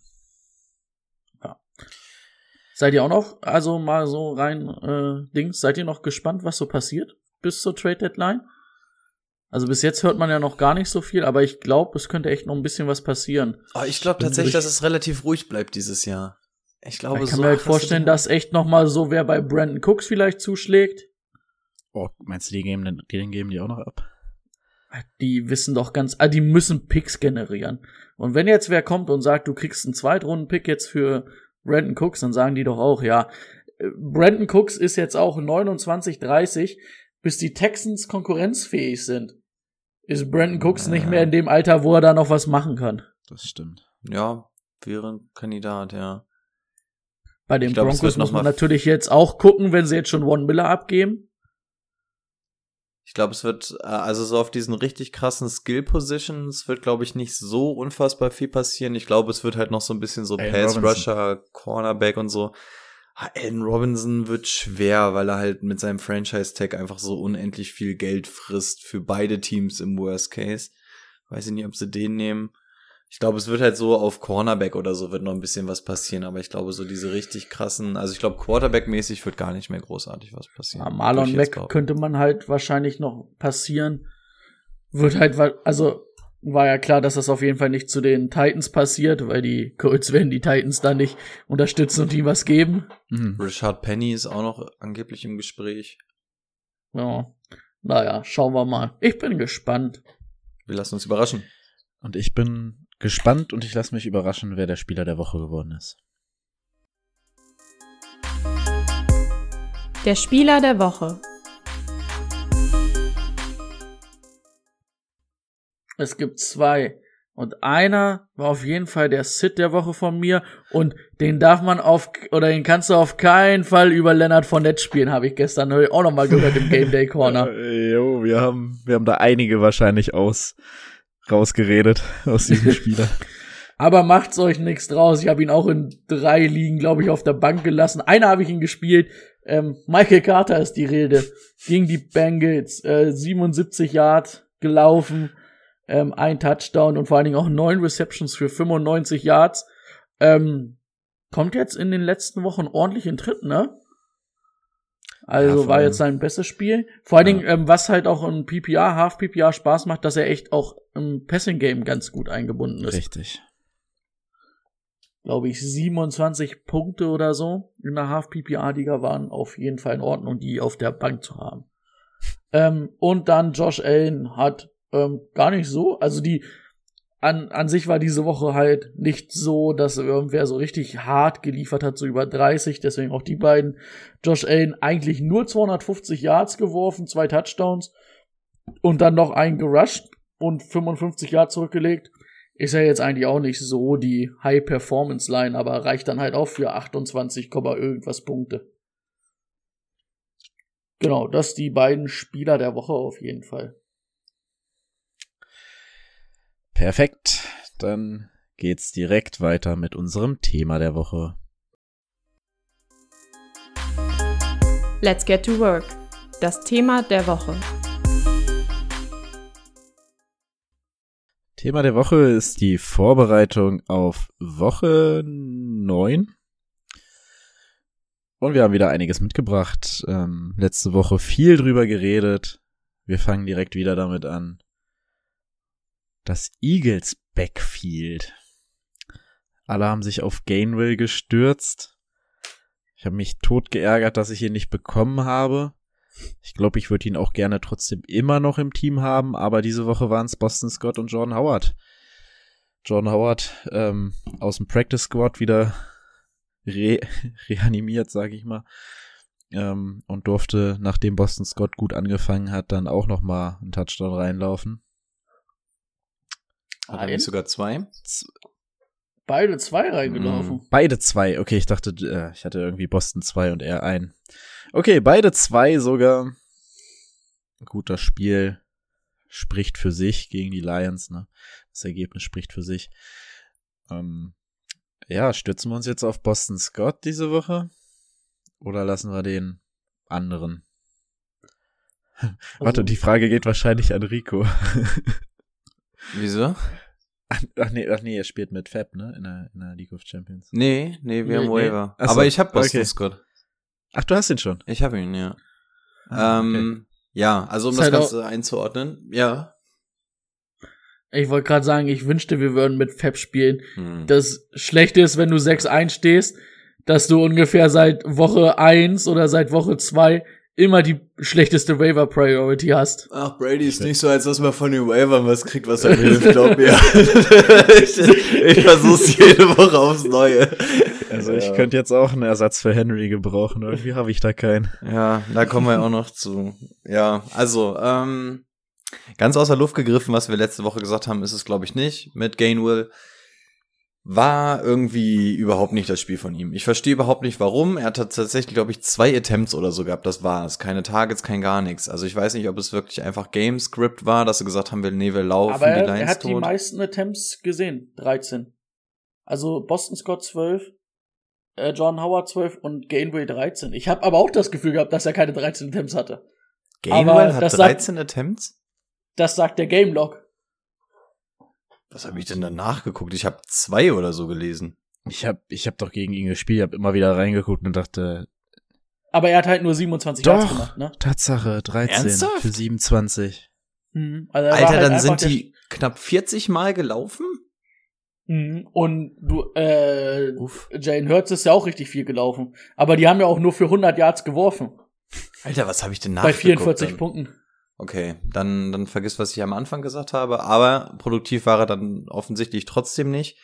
S3: Seid ihr auch noch, also mal so rein äh, Dings, seid ihr noch gespannt, was so passiert bis zur Trade Deadline? Also bis jetzt hört man ja noch gar nicht so viel, aber ich glaube, es könnte echt noch ein bisschen was passieren.
S2: Oh, ich glaube tatsächlich, dass es relativ ruhig bleibt dieses Jahr. Ich glaube,
S3: ich kann
S2: so
S3: mir halt vorstellen, dass echt noch mal so wer bei Brandon Cooks vielleicht zuschlägt.
S1: Oh, meinst du, die geben, den, den geben die auch noch ab?
S3: Die wissen doch ganz, ah, die müssen Picks generieren. Und wenn jetzt wer kommt und sagt, du kriegst einen Zweitrunden-Pick jetzt für Brandon Cooks, dann sagen die doch auch, ja, äh, Brandon Cooks ist jetzt auch 29, 30, bis die Texans konkurrenzfähig sind. Ist Brandon Cooks nicht mehr in dem Alter, wo er da noch was machen kann.
S1: Das stimmt.
S2: Ja, wäre ein Kandidat, ja.
S3: Bei den
S2: glaub,
S3: Broncos muss man natürlich jetzt auch gucken, wenn sie jetzt schon One Miller abgeben.
S2: Ich glaube, es wird, äh, also so auf diesen richtig krassen Skill-Positions wird, glaube ich, nicht so unfassbar viel passieren. Ich glaube, es wird halt noch so ein bisschen so Pass-Rusher, Cornerback und so. Ah, Allen Robinson wird schwer, weil er halt mit seinem Franchise-Tag einfach so unendlich viel Geld frisst für beide Teams im Worst Case. Weiß ich nicht, ob sie den nehmen. Ich glaube, es wird halt so auf Cornerback oder so wird noch ein bisschen was passieren, aber ich glaube, so diese richtig krassen, also ich glaube, Quarterback-mäßig wird gar nicht mehr großartig was passieren.
S3: Ja, Marlon Mack könnte man halt wahrscheinlich noch passieren. Wird halt, also war ja klar, dass das auf jeden Fall nicht zu den Titans passiert, weil die Colts werden die Titans da nicht unterstützen und ihm was geben.
S1: Mhm.
S2: Richard Penny ist auch noch angeblich im Gespräch.
S3: Ja. Naja, schauen wir mal. Ich bin gespannt.
S2: Wir lassen uns überraschen.
S1: Und ich bin gespannt und ich lasse mich überraschen, wer der Spieler der Woche geworden ist.
S8: Der Spieler der Woche.
S3: Es gibt zwei. Und einer war auf jeden Fall der Sit der Woche von mir. Und den darf man auf, oder den kannst du auf keinen Fall über Leonard Fournette spielen, habe ich gestern auch noch mal gehört im Game Day Corner. <laughs>
S1: Äh, jo, wir haben, wir haben da einige wahrscheinlich aus rausgeredet aus diesem <laughs> Spieler.
S3: Aber macht's euch nichts draus. Ich habe ihn auch in drei Ligen, glaube ich, auf der Bank gelassen. Einer habe ich ihn gespielt. Ähm, Michael Carter ist die Rede. Gegen die Bengals. Äh, 77 Yard gelaufen. Ähm, ein Touchdown und vor allen Dingen auch neun Receptions für 95 Yards. Ähm, kommt jetzt in den letzten Wochen ordentlich in Tritt, ne? Also
S1: Ja,
S3: war jetzt sein bestes Spiel. Vor allen
S1: Ja.
S3: Dingen, ähm, was halt auch im PPR, Half PPR Spaß macht, dass er echt auch im Passing Game ganz gut eingebunden ist
S1: Richtig.
S3: glaube ich, 27 Punkte oder so in der Half-PPA-Liga waren auf jeden Fall in Ordnung, die auf der Bank zu haben. Ähm, und dann Josh Allen hat ähm, gar nicht so, also die an, an sich war diese Woche halt nicht so, dass irgendwer so richtig hart geliefert hat, so über 30, deswegen auch die beiden. Josh Allen eigentlich nur 250 Yards geworfen, zwei Touchdowns und dann noch einen gerusht und 55 Yards zurückgelegt ist ja jetzt eigentlich auch nicht so die High-Performance-Line, aber reicht dann halt auch für 28, Komma irgendwas Punkte. Genau, das die beiden Spieler der Woche auf jeden Fall.
S1: Perfekt. Dann geht's direkt weiter mit unserem Thema der Woche.
S8: Let's get to work. Das Thema der Woche.
S1: Thema der Woche ist die Vorbereitung auf Woche 9. Und wir haben wieder einiges mitgebracht. Ähm, letzte Woche viel drüber geredet. Wir fangen direkt wieder damit an. Das Eagles Backfield. Alle haben sich auf Gainwell gestürzt. Ich habe mich tot geärgert, dass ich ihn nicht bekommen habe. Ich glaube, ich würde ihn auch gerne trotzdem immer noch im Team haben, aber diese Woche waren es Boston Scott und Jordan Howard. Jordan Howard ähm, aus dem Practice Squad wieder re <laughs> reanimiert, sage ich mal, ähm, und durfte, nachdem Boston Scott gut angefangen hat, dann auch noch mal einen Touchdown reinlaufen.
S2: Hat er nicht sogar zwei?
S3: Beide zwei reingelaufen.
S1: Mm, Beide zwei. Okay, ich dachte, äh, ich hatte irgendwie Boston zwei und er ein. Okay, beide zwei sogar. Guter Spiel. spricht für sich gegen die Lions, ne? Das Ergebnis spricht für sich. Ähm, ja, stützen wir uns jetzt auf Boston Scott diese Woche? Oder lassen wir den anderen? <laughs> Warte, die Frage geht wahrscheinlich an Rico. <laughs>
S2: Wieso?
S1: Ach, ach nee, ach nee, er spielt mit Fab, ne? In der, in der League of Champions.
S2: Nee, nee, wir
S3: Nee,
S2: haben
S3: nee.
S2: Waiver.
S1: So,
S2: Aber ich habe Boston
S1: okay.
S2: Scott.
S1: Ach, du hast ihn schon.
S2: Ich habe ihn, ja.
S1: Ah,
S2: ähm, Ja, also um
S3: Ist
S2: das
S3: halt
S2: Ganze einzuordnen, ja.
S3: Ich wollte gerade sagen, ich wünschte, wir würden mit Fab spielen.
S2: Hm.
S3: Das Schlechte ist, wenn du 6-1 stehst, dass du ungefähr seit Woche 1 oder seit Woche 2 immer die schlechteste Waiver Priority hast.
S2: Ach, Brady ist nicht so, als dass man von den Waivern was kriegt, was einem hilft, <laughs> glaub mir. ich ich versuch's jede Woche aufs Neue.
S1: Also ich
S2: Ja.
S1: könnte jetzt auch einen Ersatz für Henry gebrauchen. Irgendwie habe ich da keinen.
S2: Ja, da kommen wir auch noch zu. Ja, also, ähm, ganz außer Luft gegriffen, was wir letzte Woche gesagt haben, ist es, glaube ich, nicht. Mit Gainwell war irgendwie überhaupt nicht das Spiel von ihm. Ich verstehe überhaupt nicht, warum. Er hat tatsächlich, glaube ich, zwei Attempts oder so gehabt. Das war's. Keine Targets, kein gar nichts. Also ich weiß nicht, ob es wirklich einfach Game Script war, dass sie gesagt haben, wir, nee, wir laufen
S3: Aber
S2: die
S3: er,
S2: Lines
S3: er hat die
S2: tot.
S3: meisten Attempts gesehen. 13. Also Boston Scott 12, äh, John Howard 12 und Gainway 13. Ich habe aber auch das Gefühl gehabt, dass er keine 13 Attempts hatte.
S2: Gainwell
S3: aber
S2: hat
S3: das sagt-
S2: 13 Attempts?
S3: Das sagt der Game Log.
S2: Was habe ich denn da nachgeguckt? Ich habe zwei oder so gelesen.
S1: Ich habe ich hab doch gegen ihn gespielt, habe immer wieder reingeguckt und dachte,
S3: Aber er hat halt nur 27 Yards
S1: doch,
S3: gemacht, ne?
S1: Tatsache, 13
S2: Ernsthaft?
S1: für 27.
S3: Mhm. Also er
S2: Alter,
S3: halt
S2: dann sind die knapp 40 Mal gelaufen?
S3: Mhm. Und du, äh,
S2: Uff.
S3: Jane Hurts ist ja auch richtig viel gelaufen. Aber die haben ja auch nur für 100 Yards geworfen.
S2: Alter, was habe ich denn
S3: Bei
S2: nachgeguckt?
S3: 44
S2: dann?
S3: Punkten.
S2: Okay, dann, dann vergiss, was ich am Anfang gesagt habe. Aber produktiv war er dann offensichtlich trotzdem nicht.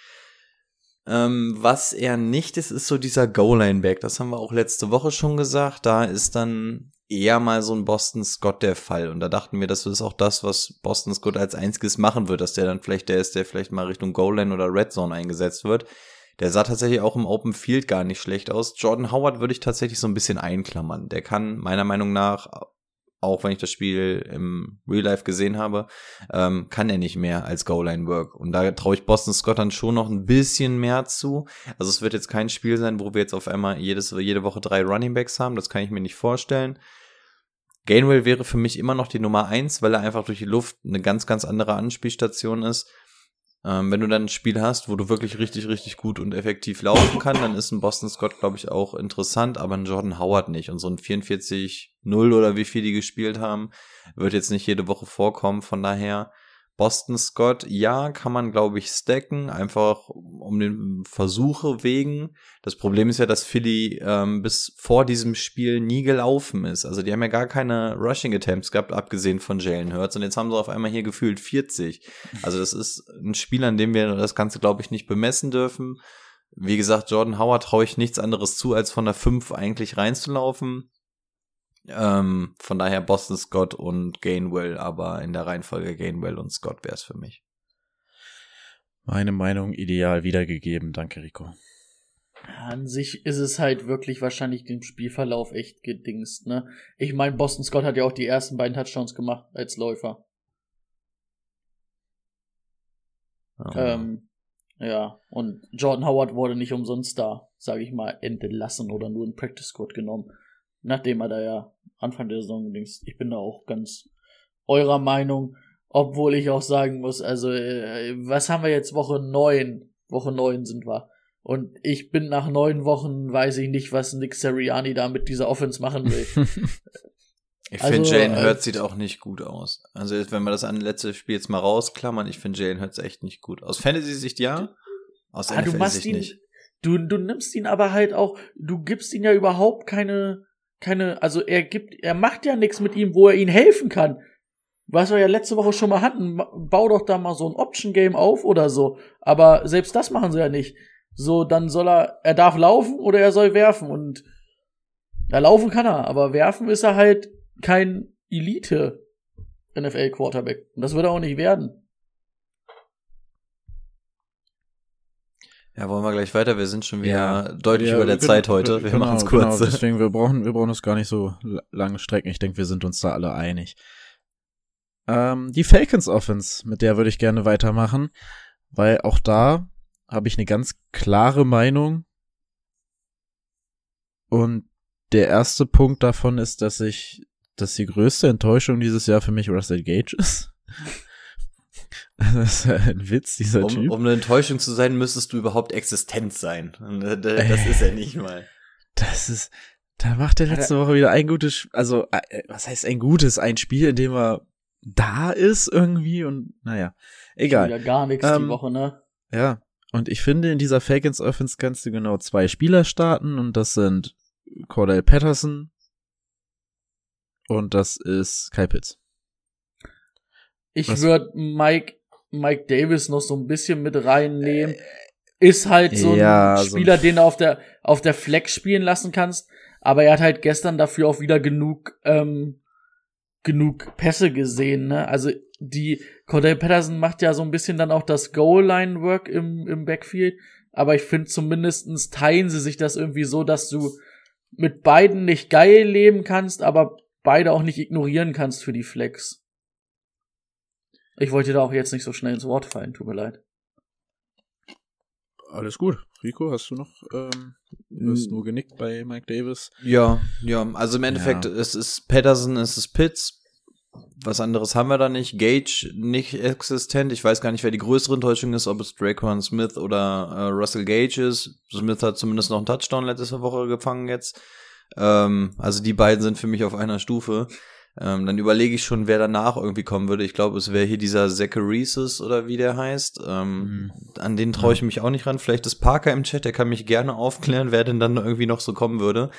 S2: Ähm, was er nicht ist, ist so dieser Goal-Line-Back. Das haben wir auch letzte Woche schon gesagt. Da ist dann eher mal so ein Boston Scott der Fall. Und da dachten wir, das ist auch das, was Boston Scott als einziges machen wird, dass der dann vielleicht der ist, der vielleicht mal Richtung Goal-Line oder Red Zone eingesetzt wird. Der sah tatsächlich auch im Open Field gar nicht schlecht aus. Jordan Howard würde ich tatsächlich so ein bisschen einklammern. Der kann meiner Meinung nach, auch wenn ich das Spiel im Real Life gesehen habe, ähm, kann er nicht mehr als Goal-Line-Work. Und da traue ich Boston Scott dann schon noch ein bisschen mehr zu. Also es wird jetzt kein Spiel sein, wo wir jetzt auf einmal jedes, jede Woche drei Running Backs haben. Das kann ich mir nicht vorstellen. Gainwell wäre für mich immer noch die Nummer eins, weil er einfach durch die Luft eine ganz, ganz andere Anspielstation ist. Ähm, wenn du dann ein Spiel hast, wo du wirklich richtig, richtig gut und effektiv laufen kann, dann ist ein Boston Scott, glaube ich, auch interessant, aber ein Jordan Howard nicht. Und so ein 44-0 oder wie viel die gespielt haben, wird jetzt nicht jede Woche vorkommen. Von daher, Boston Scott, ja, kann man, glaube ich, stacken, einfach um den Versuche wegen. Das Problem ist ja, dass Philly ähm, bis vor diesem Spiel nie gelaufen ist. Also die haben ja gar keine Rushing Attempts gehabt, abgesehen von Jalen Hurts. Und jetzt haben sie auf einmal hier gefühlt 40. Also das ist ein Spiel, an dem wir das Ganze, glaube ich, nicht bemessen dürfen. Wie gesagt, Jordan Howard traue ich nichts anderes zu, als von der 5 eigentlich reinzulaufen. Ähm, von daher Boston Scott und Gainwell, aber in der Reihenfolge Gainwell und Scott wäre es für mich.
S1: Meine Meinung ideal wiedergegeben. Danke, Rico.
S3: An sich ist es halt wirklich wahrscheinlich dem Spielverlauf echt gedingst, ne? Ich meine, Boston Scott hat ja auch die ersten beiden Touchdowns gemacht als Läufer. Ähm, ja, und Jordan Howard wurde nicht umsonst da, sage ich mal, entlassen oder nur in Practice Squad genommen. Nachdem er da ja Anfang der Saison gedingst. Ich bin da auch ganz eurer Meinung, obwohl ich auch sagen muss, also, äh, was haben wir jetzt? Woche neun? Woche neun sind wir. Und ich bin nach neun Wochen, weiß ich nicht, was Nick Seriani da mit dieser Offense machen will. <laughs>
S2: Ich
S3: Also,
S2: finde, Jalen
S3: äh,
S2: Hurts sieht auch nicht gut aus. Also, jetzt, wenn wir das an letzte Spiel jetzt mal rausklammern, ich finde Jalen Hurts echt nicht gut. Aus Fantasy-Sicht ja, aus
S3: Ah, du machst
S2: NFL-Sicht
S3: ihn,
S2: nicht.
S3: du, du nimmst ihn aber halt auch, du gibst ihn ja überhaupt keine, keine, also er gibt, er macht ja nichts mit ihm, wo er ihn helfen kann. Was wir ja letzte Woche schon mal hatten, bau doch da mal so ein Option-Game auf oder so. Aber selbst das machen sie ja nicht. So, dann soll er, er darf laufen oder er soll werfen und ja, laufen kann er, aber werfen ist er halt kein Elite NFL Quarterback. Und das wird er auch nicht werden.
S2: Ja, wollen wir gleich weiter? Wir sind schon wieder
S1: Ja.
S2: deutlich
S1: Ja,
S2: über der Zeit heute. Wir
S1: genau,
S2: machen es kurz.
S1: Genau, deswegen, wir brauchen, wir brauchen es gar nicht so la- lange strecken. Ich denke, wir sind uns da alle einig. Ähm, die Falcons Offense, mit der würde ich gerne weitermachen, weil auch da habe ich eine ganz klare Meinung. Und der erste Punkt davon ist, dass ich, dass die größte Enttäuschung dieses Jahr für mich Russell Gage ist. <laughs> Das ist ja ein Witz, dieser
S2: Um,
S1: Typ.
S2: um eine Enttäuschung zu sein, müsstest du überhaupt existent sein. Das ist er nicht mal.
S1: Das ist, da macht er letzte Woche wieder ein gutes, also, äh, was heißt ein gutes? Ein Spiel, in dem er da ist irgendwie und, naja, egal.
S3: Wieder gar nichts
S1: Ähm,
S3: die Woche, ne?
S1: Ja, und ich finde, in dieser Falcons Offense kannst du genau zwei Spieler starten und das sind Cordell Patterson und das ist Kyle Pitts.
S3: Ich würde Mike, Mike Davis noch so ein bisschen mit reinnehmen. Ist halt so ein
S1: Ja, so ein-
S3: Spieler, den du auf der, auf der Flex spielen lassen kannst. Aber er hat halt gestern dafür auch wieder genug, ähm, genug Pässe gesehen, ne? Also, die, Cordell Patterson macht ja so ein bisschen dann auch das Goal-Line-Work im, im Backfield. Aber ich finde zumindestens teilen sie sich das irgendwie so, dass du mit beiden nicht geil leben kannst, aber beide auch nicht ignorieren kannst für die Flex. Ich wollte dir da auch jetzt nicht so schnell ins Wort fallen, tut mir leid.
S1: Alles gut. Rico, hast du noch, ähm, du hast nur genickt bei Mike Davis.
S2: Ja, ja, also im Endeffekt,
S1: Ja.
S2: es ist Patterson, es ist Pitts. Was anderes haben wir da nicht. Gage nicht existent. Ich weiß gar nicht, wer die größere Enttäuschung ist, ob es Draquan Smith oder äh, Russell Gage ist. Smith hat zumindest noch einen Touchdown letzte Woche gefangen jetzt. Ähm, also die beiden sind für mich auf einer Stufe. Ähm, dann überlege ich schon, wer danach irgendwie kommen würde. Ich glaube, es wäre hier dieser Zacharias oder wie der heißt. Ähm, An den traue ich mich auch nicht ran. Vielleicht ist Parker im Chat, der kann mich gerne aufklären, wer denn dann irgendwie noch so kommen würde.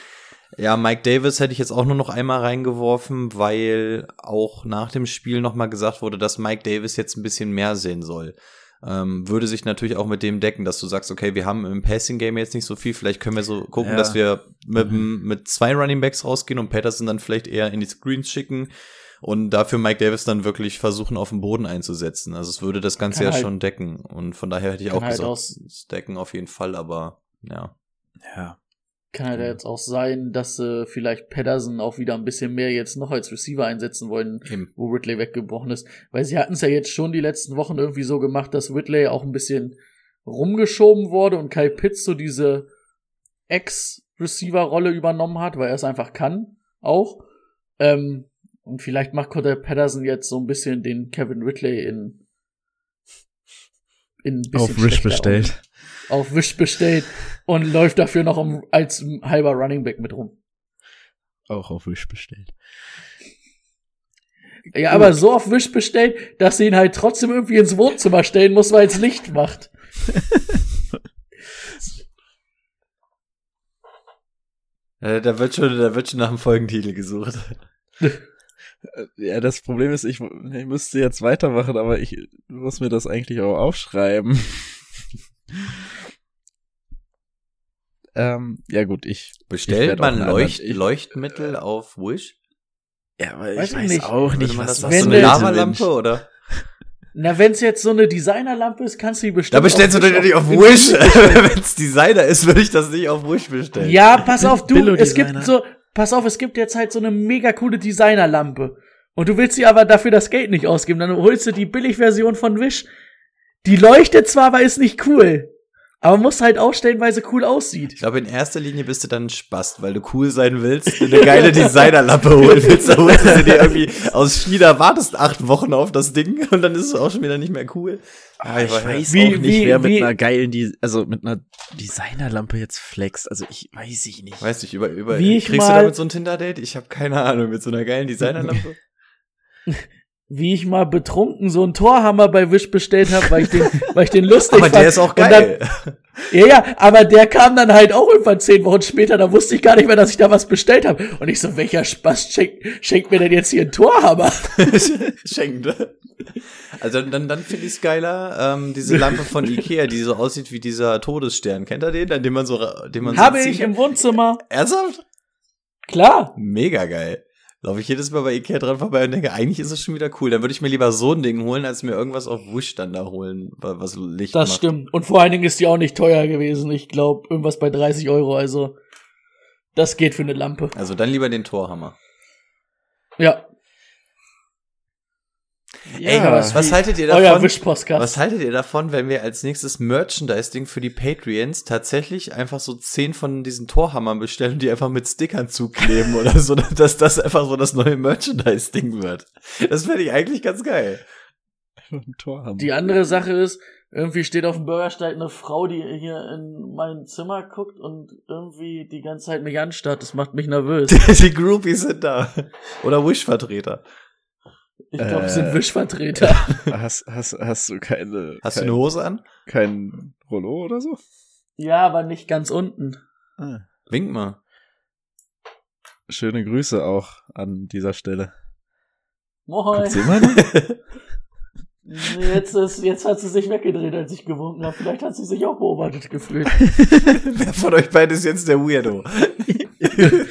S2: Ja, Mike Davis hätte ich jetzt auch nur noch einmal reingeworfen, weil auch nach dem Spiel nochmal gesagt wurde, dass Mike Davis jetzt ein bisschen mehr sehen soll. Ähm, würde sich natürlich auch mit dem decken, dass du sagst, okay, wir haben im Passing Game jetzt nicht so viel, vielleicht können wir so gucken,
S1: Ja.
S2: dass wir mit, mit zwei Running Backs rausgehen und Patterson dann vielleicht eher in die Screens schicken und dafür Mike Davis dann wirklich versuchen, auf den Boden einzusetzen. Also es würde das Ganze
S3: Kann
S2: ja
S3: halt-
S2: schon decken und von daher hätte ich auch
S3: halt
S2: gesagt, decken auf jeden Fall, aber ja.
S1: Ja.
S3: Kann halt jetzt auch sein, dass äh, vielleicht Pedersen auch wieder ein bisschen mehr jetzt noch als Receiver einsetzen wollen,
S2: Eben.
S3: wo Ridley weggebrochen ist. Weil sie hatten es ja jetzt schon die letzten Wochen irgendwie so gemacht, dass Ridley auch ein bisschen rumgeschoben wurde und Kai Pitts so diese Ex-Receiver-Rolle übernommen hat, weil er es einfach kann, auch. Ähm, und vielleicht macht Cordell Patterson jetzt so ein bisschen den Kevin Ridley in, in ein bisschen
S1: Auf Wish bestellt.
S3: auf Wish bestellt und läuft dafür noch um, als halber Running Back mit rum.
S1: Auch auf Wish bestellt.
S3: Ja, aber so auf Wish bestellt, dass sie ihn halt trotzdem irgendwie ins Wohnzimmer stellen muss, weil es Licht macht.
S2: Äh, da wird schon, da wird schon nach dem Folgentitel gesucht. <laughs>
S1: Ja, das Problem ist, ich, ich müsste jetzt weitermachen, aber ich muss mir das eigentlich auch aufschreiben. Ähm, ja gut, ich ich
S2: Bestellt
S1: auch
S2: man Leucht
S1: anderen- ich,
S2: Leuchtmittel auf Wish?
S1: Ja, aber
S3: Weiß
S1: ich
S3: ich
S1: weiß
S3: nicht.
S1: auch nicht, was
S2: das
S1: das
S2: so
S3: Wenn
S2: eine Lavalampe oder?
S3: Na, wenn's jetzt so eine Designerlampe ist, kannst du die bestimmt.
S2: Da bestellst du doch nicht auf Wish. <laughs> <laughs> Wenn's Designer ist, würde ich das nicht auf Wish bestellen.
S3: Ja, pass auf, du, es gibt so, pass auf, es gibt jetzt halt so eine mega coole Designerlampe. Und du willst sie aber dafür das Geld nicht ausgeben. Dann holst du die Billigversion von Wish. Die leuchtet zwar, aber ist nicht cool. Aber muss halt auch stellenweise cool aussieht.
S2: Ich glaube, in erster Linie bist du dann Spast, weil du cool sein willst, dir eine geile <laughs> Designerlampe holen willst. Da holst du dir irgendwie aus China, wartest acht Wochen auf das Ding und dann ist es auch schon wieder nicht mehr cool.
S1: Ah, ich weiß
S3: Wie-
S1: auch nicht,
S3: wie-
S1: wer mit
S3: wie-
S1: einer geilen, Die also mit einer Designerlampe jetzt flext. Also ich weiß ich nicht.
S2: Weiß nicht, über, über,
S3: Wie ich
S2: kriegst du
S3: mal-
S2: damit so ein Tinder-Date? Ich habe keine Ahnung, mit so einer geilen <laughs> Designerlampe. <laughs>
S3: Wie ich mal betrunken so einen Torhammer bei Wish bestellt habe, weil ich den, <laughs> weil ich den lustig
S2: Aber
S3: fand.
S2: der ist auch
S3: Und dann-
S2: geil. <laughs>
S3: Ja, ja, aber der kam dann halt auch irgendwann zehn Wochen später, da wusste ich gar nicht mehr, dass ich da was bestellt habe. Und ich so, welcher Spaß schenkt, schenkt mir denn jetzt hier einen Torhammer? <laughs>
S2: Schenkt. ne? Also dann, dann, finde ich es geiler, ähm, diese Lampe von Ikea, die so aussieht wie dieser Todesstern. Kennt ihr den? An dem man so, den man so
S3: habe ich im Wohnzimmer.
S2: Ernsthaft?
S3: Klar.
S2: Mega geil. Laufe ich jedes Mal bei Ikea dran vorbei und denke, eigentlich ist es schon wieder cool. Dann würde ich mir lieber so ein Ding holen, als mir irgendwas auf Wish dann da holen, wa- was Licht
S3: Das
S2: macht.
S3: stimmt. Und vor allen Dingen ist die auch nicht teuer gewesen. Ich glaube, irgendwas bei 30 Euro. Also, das geht für eine Lampe.
S2: Also dann lieber den Torhammer.
S3: Ja.
S2: Ey,
S3: Ja,
S2: was, was
S3: wie
S2: haltet ihr
S3: euer
S2: davon?
S3: Wischpostcast.
S2: Was haltet ihr davon, wenn wir als nächstes Merchandising für die Patreons tatsächlich einfach so zehn von diesen Torhammern bestellen die einfach mit Stickern zukleben oder so, <laughs> dass das einfach so das neue Merchandise-Ding wird? Das fände ich eigentlich ganz geil. <laughs>
S1: Ein Tor haben.
S3: Die andere Sache ist, irgendwie steht auf dem Bürgersteig eine Frau, die hier in mein Zimmer guckt und irgendwie die ganze Zeit mich anstarrt. Das macht mich nervös. <laughs>
S2: die Groupies sind da. Oder Wish-Vertreter.
S3: Ich glaube, es
S1: Äh.
S3: sind Wischvertreter.
S1: Hast, hast, hast du keine.
S2: Hast du
S1: kein,
S2: eine Hose an?
S1: Kein Rollo oder so?
S3: ja, aber nicht ganz unten.
S1: Ah.
S2: Wink mal.
S1: Schöne Grüße auch an dieser Stelle.
S3: Moin. Jetzt, ist, jetzt hat sie sich weggedreht, als ich gewunken habe. Vielleicht hat sie sich auch beobachtet gefühlt. <laughs>
S2: Wer von euch beiden ist jetzt der Weirdo? <laughs>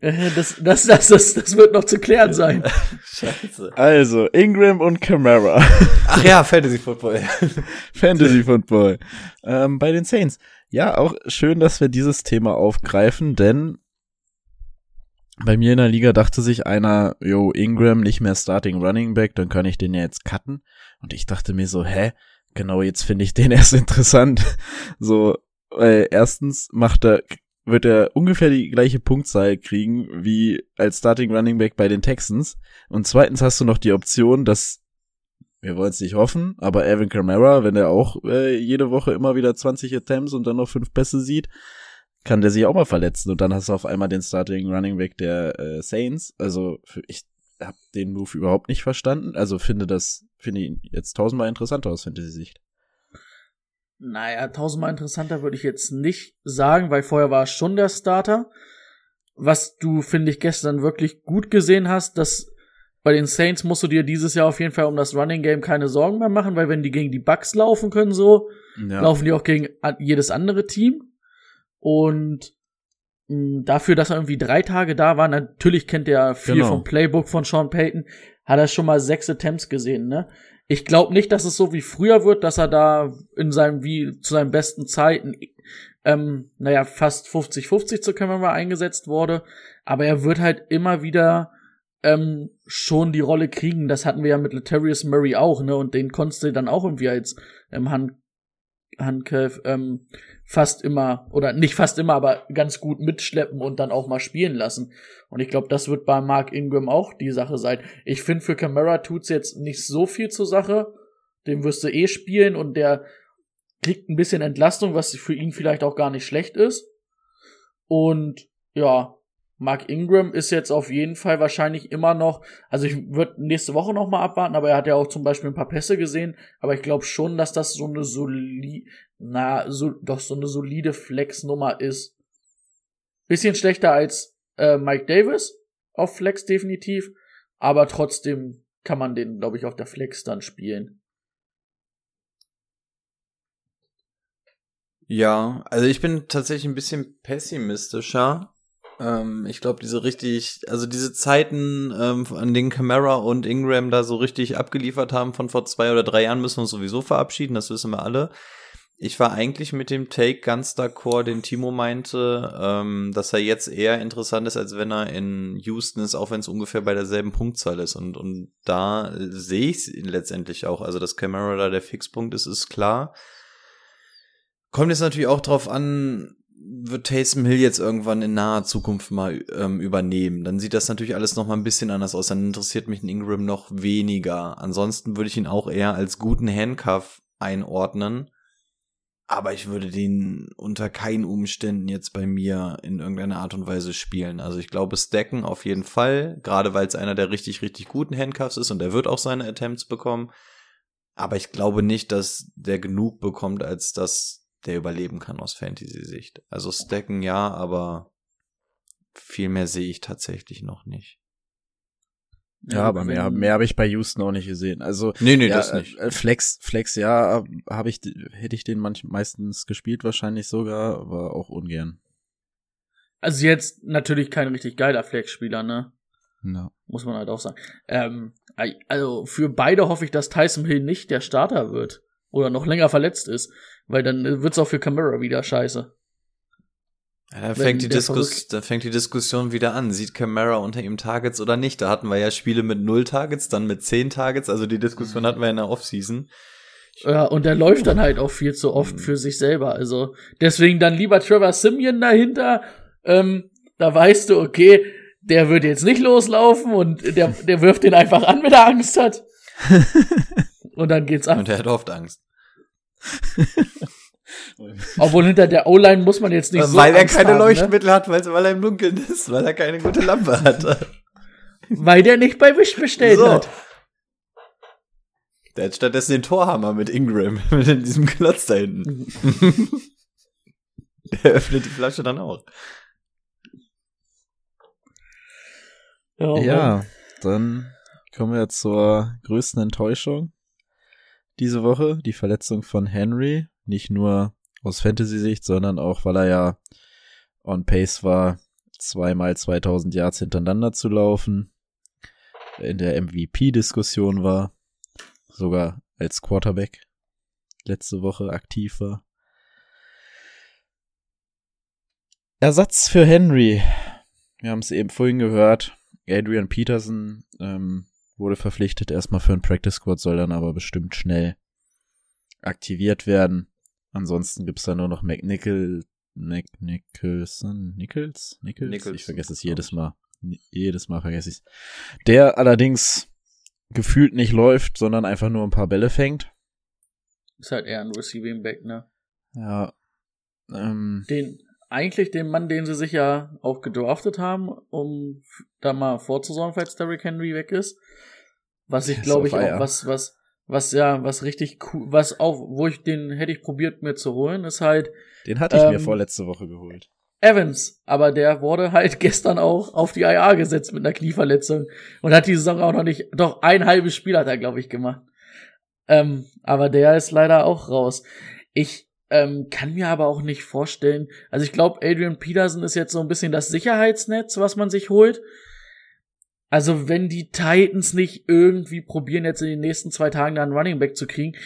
S3: Äh, das, das, das, das, das wird noch zu klären sein. <laughs>
S2: Scheiße.
S1: Also, Ingram und Camara.
S2: Ach ja, Fantasy Football. <laughs>
S1: Fantasy Football. Ähm, bei den Saints. Ja, auch schön, dass wir dieses Thema aufgreifen, denn bei mir in der Liga dachte sich einer, yo, Ingram nicht mehr Starting Running Back, dann kann ich den ja jetzt cutten. Und ich dachte mir so, hä? Genau, jetzt finde ich den erst <laughs> interessant. So, äh, erstens macht er, wird er ungefähr die gleiche Punktzahl kriegen wie als Starting Running Back bei den Texans. Und zweitens hast du noch die Option, dass wir wollen es nicht hoffen, aber Evan Kamara, wenn er auch äh, jede Woche immer wieder 20 Attempts und dann noch fünf Pässe sieht, kann der sich auch mal verletzen und dann hast du auf einmal den Starting Running Back der äh, Saints. Also für, ich habe den Move überhaupt nicht verstanden. Also finde das finde ihn jetzt tausendmal interessanter aus Fantasy-Sicht.
S3: Naja, tausendmal interessanter würde ich jetzt nicht sagen, weil vorher war es schon der Starter. Was du, finde ich, gestern wirklich gut gesehen hast, dass bei den Saints musst du dir dieses Jahr auf jeden Fall um das Running Game keine Sorgen mehr machen, weil wenn die gegen die Bucks laufen können, so,
S1: Ja.
S3: laufen die auch gegen jedes andere Team. Und mh, dafür, dass er irgendwie drei Tage da war, natürlich kennt er viel
S1: Genau.
S3: vom Playbook von Sean Payton, hat er schon mal sechs Attempts gesehen, ne? Ich glaube nicht, dass es so wie früher wird, dass er da in seinem, wie zu seinen besten Zeiten, ähm, naja, fast 50-50 zu Camera eingesetzt wurde. Aber er wird halt immer wieder ähm, schon die Rolle kriegen. Das hatten wir ja mit Letarius Murray auch, ne? Und den konntest du dann auch irgendwie als ähm, Hand, Handcalf ähm, fast immer, oder nicht fast immer, aber ganz gut mitschleppen und dann auch mal spielen lassen. Und ich glaube, das wird bei Mark Ingram auch die Sache sein. Ich finde, für Camara tut's jetzt nicht so viel zur Sache. Den wirst du eh spielen und der kriegt ein bisschen Entlastung, was für ihn vielleicht auch gar nicht schlecht ist. Und ja, Mark Ingram ist jetzt auf jeden Fall wahrscheinlich immer noch, also ich würde nächste Woche noch mal abwarten, aber er hat ja auch zum Beispiel ein paar Pässe gesehen, aber ich glaube schon, dass das so eine solide, na, so, doch so eine solide Flex-Nummer ist. Bisschen schlechter als äh, Mike Davis auf Flex definitiv, aber trotzdem kann man den, glaube ich, auf der Flex dann spielen.
S2: Ja, also ich bin tatsächlich ein bisschen pessimistischer. Ähm, ich glaube, diese richtig, also diese Zeiten, ähm, an denen Camara und Ingram da so richtig abgeliefert haben von vor zwei oder drei Jahren, müssen wir uns sowieso verabschieden, das wissen wir alle. Ich war eigentlich mit dem Take ganz d'accord, den Timo meinte, ähm, dass er jetzt eher interessant ist, als wenn er in Houston ist, auch wenn es ungefähr bei derselben Punktzahl ist. Und, und da äh, sehe ich es letztendlich auch. Also, dass Camara da der Fixpunkt ist, ist klar. Kommt jetzt natürlich auch drauf an, wird Taysom Hill jetzt irgendwann in naher Zukunft mal ähm, übernehmen. Dann sieht das natürlich alles noch mal ein bisschen anders aus. Dann interessiert mich ein Ingram noch weniger. Ansonsten würde ich ihn auch eher als guten Handcuff einordnen. Aber ich würde den unter keinen Umständen jetzt bei mir in irgendeiner Art und Weise spielen. Also ich glaube, Stacken auf jeden Fall, gerade weil es einer der richtig, richtig guten Handcuffs ist und er wird auch seine Attempts bekommen. Aber ich glaube nicht, dass der genug bekommt, als dass der überleben kann aus Fantasy-Sicht. Also Stacken ja, aber viel mehr sehe ich tatsächlich noch nicht.
S1: Ja, aber mehr, mehr habe ich bei Houston auch nicht gesehen. Also
S2: Nee, nee,
S1: ja,
S2: das nicht.
S1: äh, Flex, Flex, ja, habe ich, hätte ich den manch, meistens gespielt wahrscheinlich sogar, aber auch ungern.
S3: Also jetzt natürlich kein richtig geiler Flex-Spieler, ne?
S1: Ja.
S3: Muss man halt auch sagen. Ähm, also für beide hoffe ich, dass Tyson Hill nicht der Starter wird. Oder noch länger verletzt ist. Weil dann wird's auch für Camara wieder scheiße.
S2: Ja, da, fängt die Diskus da fängt die Diskussion wieder an. Sieht Camara unter ihm Targets oder nicht? Da hatten wir ja Spiele mit null Targets, dann mit zehn Targets. Also die Diskussion hatten wir in der Offseason.
S3: Ja, und der läuft dann halt auch viel zu oft für sich selber. Also deswegen dann lieber Trevor Simeon dahinter. Ähm, da weißt du, okay, der wird jetzt nicht loslaufen und der, der wirft den einfach an, wenn er Angst hat. <laughs> und dann geht's ab.
S2: Und er hat oft Angst. <laughs>
S3: Obwohl hinter der O-Line muss man jetzt nicht
S2: weil
S3: so
S2: Weil er
S3: Angst
S2: keine
S3: haben, ne?
S2: Leuchtmittel hat, weil, weil er im Dunkeln ist, weil er keine gute Lampe hat.
S3: Weil der nicht bei Wish bestellt
S2: So.
S3: hat.
S2: Der hat stattdessen den Torhammer mit Ingram, <laughs> mit diesem Klotz da hinten. <laughs> der öffnet die Flasche dann auch.
S3: Ja,
S1: Ja, dann kommen wir zur größten Enttäuschung diese Woche. Die Verletzung von Henry. Nicht nur aus Fantasy-Sicht, sondern auch, weil er ja on pace war, zweimal 2000 Yards hintereinander zu laufen. In der MVP-Diskussion war. Sogar als Quarterback letzte Woche aktiv war. Ersatz für Henry. Wir haben es eben vorhin gehört. Adrian Peterson ähm, wurde verpflichtet erstmal für ein Practice Squad, soll dann aber bestimmt schnell aktiviert werden. Ansonsten gibt's da nur noch McNichol, McNicholson, Nichols? Nichols?
S2: Nicholson,
S1: Ich vergesse es jedes Mal. Jedes Mal vergesse ich Der allerdings gefühlt nicht läuft, sondern einfach nur ein paar Bälle fängt.
S3: Ist halt eher ein Receiving Back, ne?
S1: Ja. Ähm,
S3: Den, eigentlich den Mann, den sie sich ja auch gedraftet haben, um da mal vorzusorgen, falls Derrick Henry weg ist. Was ich glaube ich auch, was, was, was ja, was richtig cool, was auch, wo ich den hätte ich probiert mir zu holen, ist halt
S1: den hatte ich mir
S3: Ähm,
S1: vorletzte Woche geholt.
S3: Evans, aber der wurde halt <laughs> gestern auch auf die IA gesetzt mit einer Knieverletzung und hat die Saison auch noch nicht, doch ein halbes Spiel hat er, glaube ich, gemacht. Ähm, aber der ist leider auch raus. Ich ähm, kann mir aber auch nicht vorstellen, also ich glaube, Adrian Peterson ist jetzt so ein bisschen das Sicherheitsnetz, was man sich holt. Also wenn die Titans nicht irgendwie probieren, jetzt in den nächsten zwei Tagen da einen Running Back zu kriegen,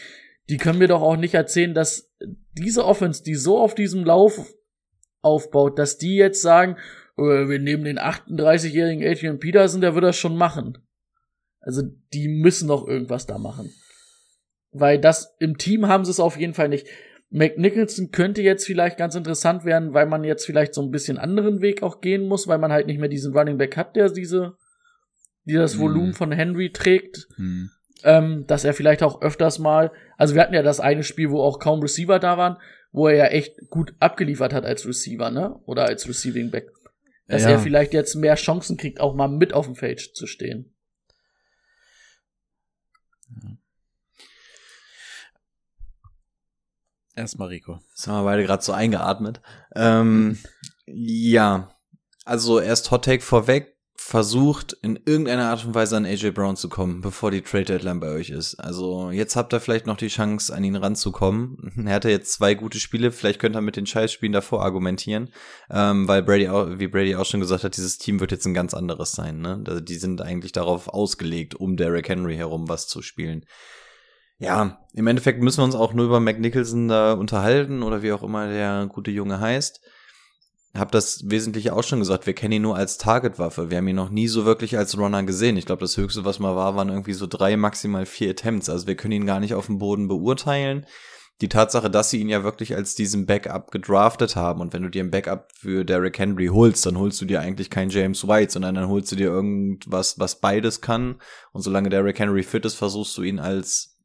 S3: die können mir doch auch nicht erzählen, dass diese Offense, die so auf diesem Lauf aufbaut, dass die jetzt sagen, äh, wir nehmen den 38-jährigen Adrian Peterson, der wird das schon machen. Also die müssen noch irgendwas da machen. Weil das im Team haben sie es auf jeden Fall nicht. McNicholson könnte jetzt vielleicht ganz interessant werden, weil man jetzt vielleicht so ein bisschen anderen Weg auch gehen muss, weil man halt nicht mehr diesen Running Back hat, der diese, die das
S1: Mhm.
S3: Volumen von Henry trägt
S1: Hm.
S3: ähm, dass er vielleicht auch öfters mal, also wir hatten ja das eine Spiel, wo auch kaum Receiver da waren, wo er ja echt gut abgeliefert hat als Receiver, ne? Oder als Receiving Back. Dass
S1: Ja.
S3: er vielleicht jetzt mehr Chancen kriegt, auch mal mit auf dem Feld zu stehen.
S1: Erstmal Rico.
S2: Jetzt haben wir beide gerade so eingeatmet. Ähm, ja, also erst Hot Take vorweg, versucht in irgendeiner Art und Weise an AJ Brown zu kommen, bevor die Trade Deadline bei euch ist. Also jetzt habt ihr vielleicht noch die Chance, an ihn ranzukommen. <laughs> Er hatte jetzt zwei gute Spiele, vielleicht könnt ihr mit den Scheißspielen davor argumentieren, ähm, weil Brady auch, wie Brady auch schon gesagt hat, dieses Team wird jetzt ein ganz anderes sein. Ne? Die sind eigentlich darauf ausgelegt, um Derrick Henry herum was zu spielen. Ja, im Endeffekt müssen wir uns auch nur über McNicholson da unterhalten oder wie auch immer der gute Junge heißt. Hab das Wesentliche auch schon gesagt, wir kennen ihn nur als Targetwaffe. Wir haben ihn noch nie so wirklich als Runner gesehen. Ich glaube, das Höchste, was mal war, waren irgendwie so drei, maximal vier Attempts. Also wir können ihn gar nicht auf dem Boden beurteilen. Die Tatsache, dass sie ihn ja wirklich als diesen Backup gedraftet haben und wenn du dir ein Backup für Derrick Henry holst, dann holst du dir eigentlich keinen James White, sondern dann holst du dir irgendwas, was beides kann. Und solange Derrick Henry fit ist, versuchst du ihn als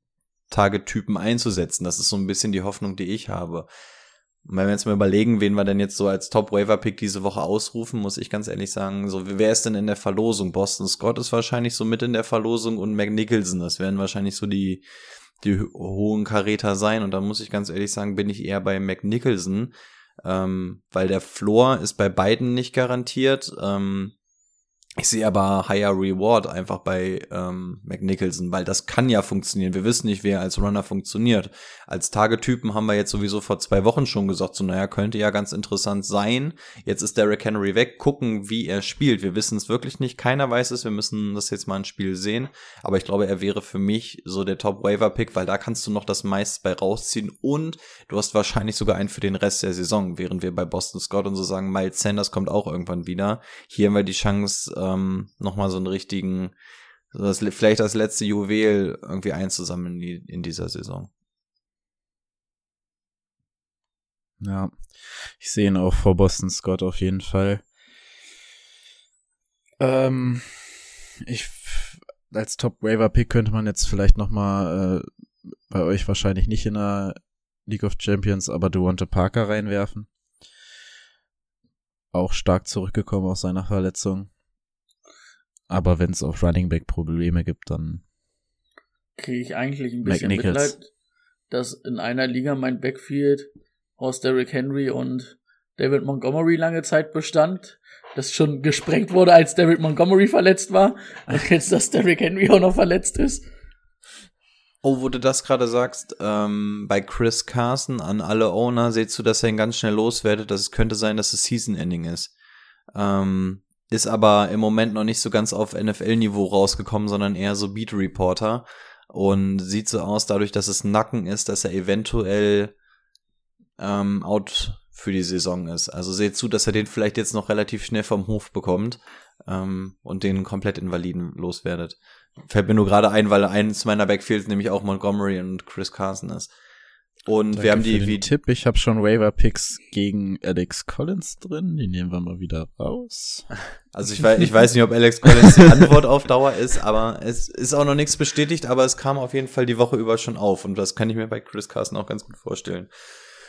S2: Target-Typen einzusetzen. Das ist so ein bisschen die Hoffnung, die ich habe. Und wenn wir jetzt mal überlegen, wen wir denn jetzt so als Top-Waiver-Pick diese Woche ausrufen, muss ich ganz ehrlich sagen, so, wer ist denn in der Verlosung? Boston Scott ist wahrscheinlich so mit in der Verlosung und McNicholson, das werden wahrscheinlich so die, die ho- hohen Karäter sein. Und da muss ich ganz ehrlich sagen, bin ich eher bei McNicholson, ähm, weil der Floor ist bei beiden nicht garantiert. Ähm, Ich sehe aber higher Reward einfach bei ähm, McNicholson, weil das kann ja funktionieren. Wir wissen nicht, wer als Runner funktioniert. Als Tagetypen haben wir jetzt sowieso vor zwei Wochen schon gesagt, so naja, könnte ja ganz interessant sein. Jetzt ist Derrick Henry weg, gucken, wie er spielt. Wir wissen es wirklich nicht, keiner weiß es, wir müssen das jetzt mal ein Spiel sehen. Aber ich glaube, er wäre für mich so der Top-Waiver-Pick, weil da kannst du noch das meiste bei rausziehen und du hast wahrscheinlich sogar einen für den Rest der Saison, während wir bei Boston Scott und so sagen, Miles Sanders kommt auch irgendwann wieder. Hier haben wir die Chance, ähm, nochmal so einen richtigen, das, vielleicht das letzte Juwel irgendwie einzusammeln in, in dieser Saison.
S1: Ja, ich sehe ihn auch vor Boston Scott auf jeden Fall. Ähm, ich als Top Waiver Pick könnte man jetzt vielleicht noch mal äh, bei euch wahrscheinlich nicht in der League of Champions, aber Devonta Parker reinwerfen. Auch stark zurückgekommen aus seiner Verletzung. Aber wenn es auf Running Back Probleme gibt, dann
S3: kriege ich eigentlich ein bisschen
S1: McNichols.
S3: Mitleid, dass in einer Liga mein Backfield aus Derrick Henry und David Montgomery lange Zeit bestand, das schon gesprengt wurde, als David Montgomery verletzt war und <laughs> jetzt, dass Derrick Henry auch noch verletzt ist.
S2: Oh, wo du das gerade sagst, ähm, bei Chris Carson an alle Owner, seht du, dass er ihn ganz schnell loswerdet, dass es könnte sein, dass es Season Ending ist. Ähm, ist aber im Moment noch nicht so ganz auf NFL-Niveau rausgekommen, sondern eher so Beat Reporter und sieht so aus, dadurch, dass es Nacken ist, dass er eventuell ähm, out für die Saison ist. Also seht zu, dass er den vielleicht jetzt noch relativ schnell vom Hof bekommt ähm, und den komplett Invaliden loswerdet. Fällt mir nur gerade ein, weil eins meiner Backfields nämlich auch Montgomery und Chris Carson ist. Und
S1: Danke
S2: wir haben die wie
S1: Tipp. Ich habe schon Waiver Picks gegen Alex Collins drin. Die nehmen wir mal wieder raus. <laughs>
S2: Also ich weiß, ich weiß nicht, ob Alex Collins die <laughs> Antwort auf Dauer ist, aber es ist auch noch nichts bestätigt, aber es kam auf jeden Fall die Woche über schon auf und das kann ich mir bei Chris Carson auch ganz gut vorstellen.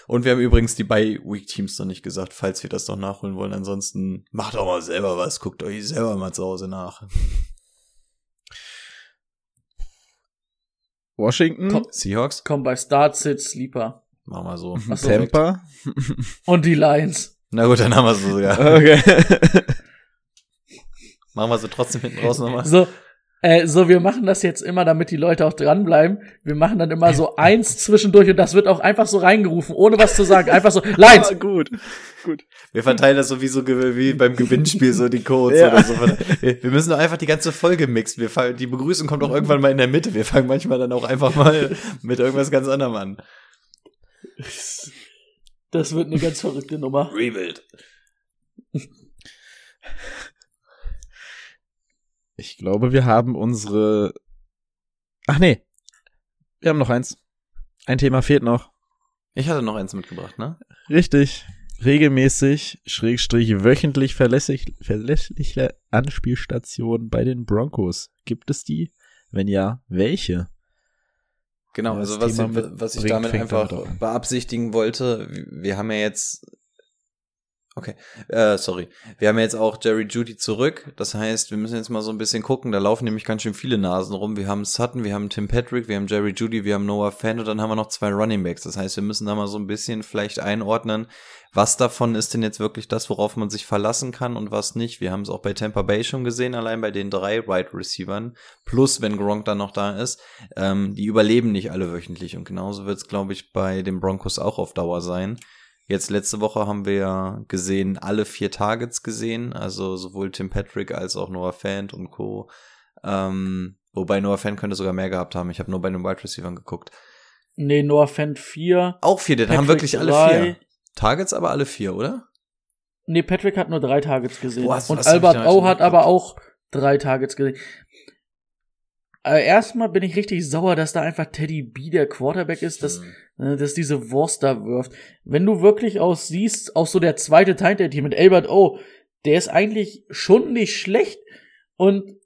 S2: Und wir haben übrigens die bei Week Teams noch nicht gesagt, falls wir das noch nachholen wollen. Ansonsten macht auch mal selber was, guckt euch selber mal zu Hause nach.
S1: Washington,
S3: Komm.
S2: Seahawks,
S3: Komm bei Start, Sit, Sleeper.
S2: machen wir so.
S3: Ach so,
S1: Tampa.
S3: Und die Lions.
S2: Na gut, dann haben wir so sogar.
S1: Okay. <laughs>
S2: Machen wir so trotzdem hinten raus nochmal.
S3: So, äh, so, wir machen das jetzt immer, damit die Leute auch dranbleiben. Wir machen dann immer so eins zwischendurch und das wird auch einfach so reingerufen, ohne was zu sagen. Einfach so, <laughs> Lions.
S1: Ah, gut. Gut.
S2: Wir verteilen das so wie, so ge- wie beim Gewinnspiel, so die Codes
S1: Ja.
S2: oder so. Wir, wir müssen doch einfach die ganze Folge mixen. Wir fangen, die Begrüßung kommt auch irgendwann mal in der Mitte. Wir fangen manchmal dann auch einfach mal mit irgendwas ganz anderem an.
S3: Das wird eine ganz verrückte Nummer.
S2: Rebuild.
S1: Ich glaube, wir haben unsere. Ach nee. Wir haben noch eins. Ein Thema fehlt noch.
S2: Ich hatte noch eins mitgebracht, ne?
S1: Richtig. Regelmäßig, Schrägstrich, wöchentlich verlässlich, verlässliche Anspielstationen bei den Broncos. Gibt es die? Wenn ja, welche?
S2: Genau, also was, was ich damit einfach
S1: an.
S2: beabsichtigen wollte, wir haben ja jetzt Okay, äh, sorry. Wir haben jetzt auch Jerry Judy zurück. Das heißt, wir müssen jetzt mal so ein bisschen gucken. Da laufen nämlich ganz schön viele Nasen rum. Wir haben Sutton, wir haben Tim Patrick, wir haben Jerry Judy, wir haben Noah Fan und dann haben wir noch zwei Running Backs. Das heißt, wir müssen da mal so ein bisschen vielleicht einordnen, was davon ist denn jetzt wirklich das, worauf man sich verlassen kann und was nicht. Wir haben es auch bei Tampa Bay schon gesehen, allein bei den drei Wide Receivern. Plus, wenn Gronk dann noch da ist. Ähm, die überleben nicht alle wöchentlich. Und genauso wird es, glaube ich, bei den Broncos auch auf Dauer sein. Jetzt letzte Woche haben wir ja gesehen, alle vier Targets gesehen, also sowohl Tim Patrick als auch Noah Fant und Co. Ähm, wobei Noah Fant könnte sogar mehr gehabt haben. Ich habe nur bei den Wide Receivers geguckt.
S3: Nee, Noah Fant 4.
S2: Auch vier, dann haben wirklich alle
S3: drei.
S2: vier. Targets aber alle vier, oder?
S3: Nee, Patrick hat nur drei Targets gesehen.
S2: Boah, was-
S3: und Albert O hat aber auch drei Targets gesehen. Äh, erstmal bin ich richtig sauer, dass da einfach Teddy B der Quarterback ist, dass,
S2: Hm.
S3: äh, dass diese Wurst da wirft. Wenn du wirklich aus siehst, auch so der zweite Teil-Team mit Albert O, der ist eigentlich schon nicht schlecht und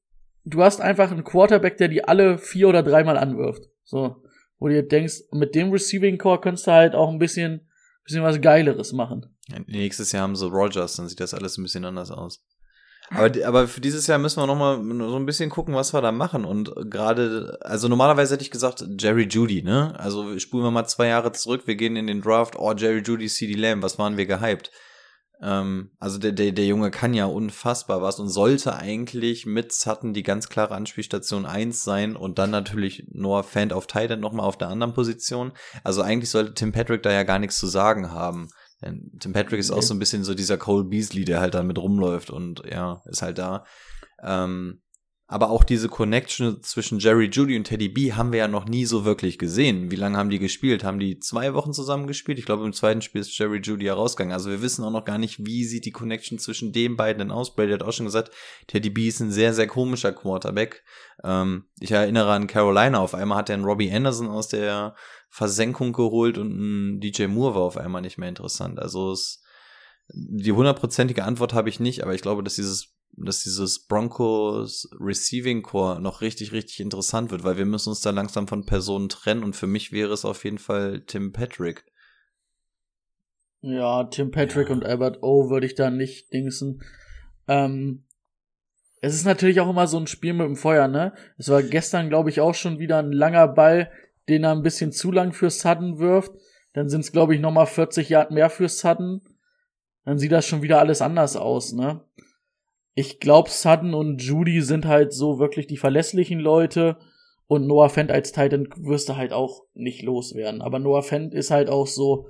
S3: du hast einfach einen Quarterback, der die alle vier oder dreimal anwirft. So, wo du dir denkst, mit dem Receiving Core kannst du halt auch ein bisschen, bisschen was Geileres machen.
S2: Nächstes Jahr haben sie Rogers, dann sieht das alles ein bisschen anders aus. Aber, aber für dieses Jahr müssen wir noch mal so ein bisschen gucken, was wir da machen. Und gerade, also normalerweise hätte ich gesagt, Jerry Judy, ne? Also spulen wir mal zwei Jahre zurück, wir gehen in den Draft, oh, Jerry Judy, CD Lamb, was waren wir gehypt? Ähm, also der, der, der Junge kann ja unfassbar was und sollte eigentlich mit Sutton die ganz klare Anspielstation 1 sein und dann natürlich Noah Fant auf Titan nochmal auf der anderen Position. Also eigentlich sollte Tim Patrick da ja gar nichts zu sagen haben. Tim Patrick ist auch so ein bisschen so dieser Cole Beasley, der halt da mit rumläuft und ja, ist halt da. Ähm, aber auch diese Connection zwischen Jerry Judy und Teddy B haben wir ja noch nie so wirklich gesehen. Wie lange haben die gespielt? Haben die zwei Wochen zusammen gespielt? Ich glaube, im zweiten Spiel ist Jerry Judy herausgegangen. Also wir wissen auch noch gar nicht, wie sieht die Connection zwischen den beiden denn aus. Brady hat auch schon gesagt, Teddy B ist ein sehr, sehr komischer Quarterback. Ähm, ich erinnere an Carolina. Auf einmal hat er einen Robbie Anderson aus der Versenkung geholt und ein DJ Moore war auf einmal nicht mehr interessant. Also es, die hundertprozentige Antwort habe ich nicht, aber ich glaube, dass dieses dass dieses Broncos Receiving Core noch richtig, richtig interessant wird, weil wir müssen uns da langsam von Personen trennen und für mich wäre es auf jeden Fall Tim Patrick.
S3: Ja, Tim Patrick ja. und Albert O würde ich da nicht dingsen. Ähm, es ist natürlich auch immer so ein Spiel mit dem Feuer, ne? Es war gestern, glaube ich, auch schon wieder ein langer Ball, den er ein bisschen zu lang für Sudden wirft. Dann sind es, glaube ich, nochmal 40 Yard mehr für Sudden. Dann sieht das schon wieder alles anders aus, ne? Ich glaube, Sutton und Judy sind halt so wirklich die verlässlichen Leute. Und Noah Fent als Titan wirst du halt auch nicht loswerden. Aber Noah Fent ist halt auch so,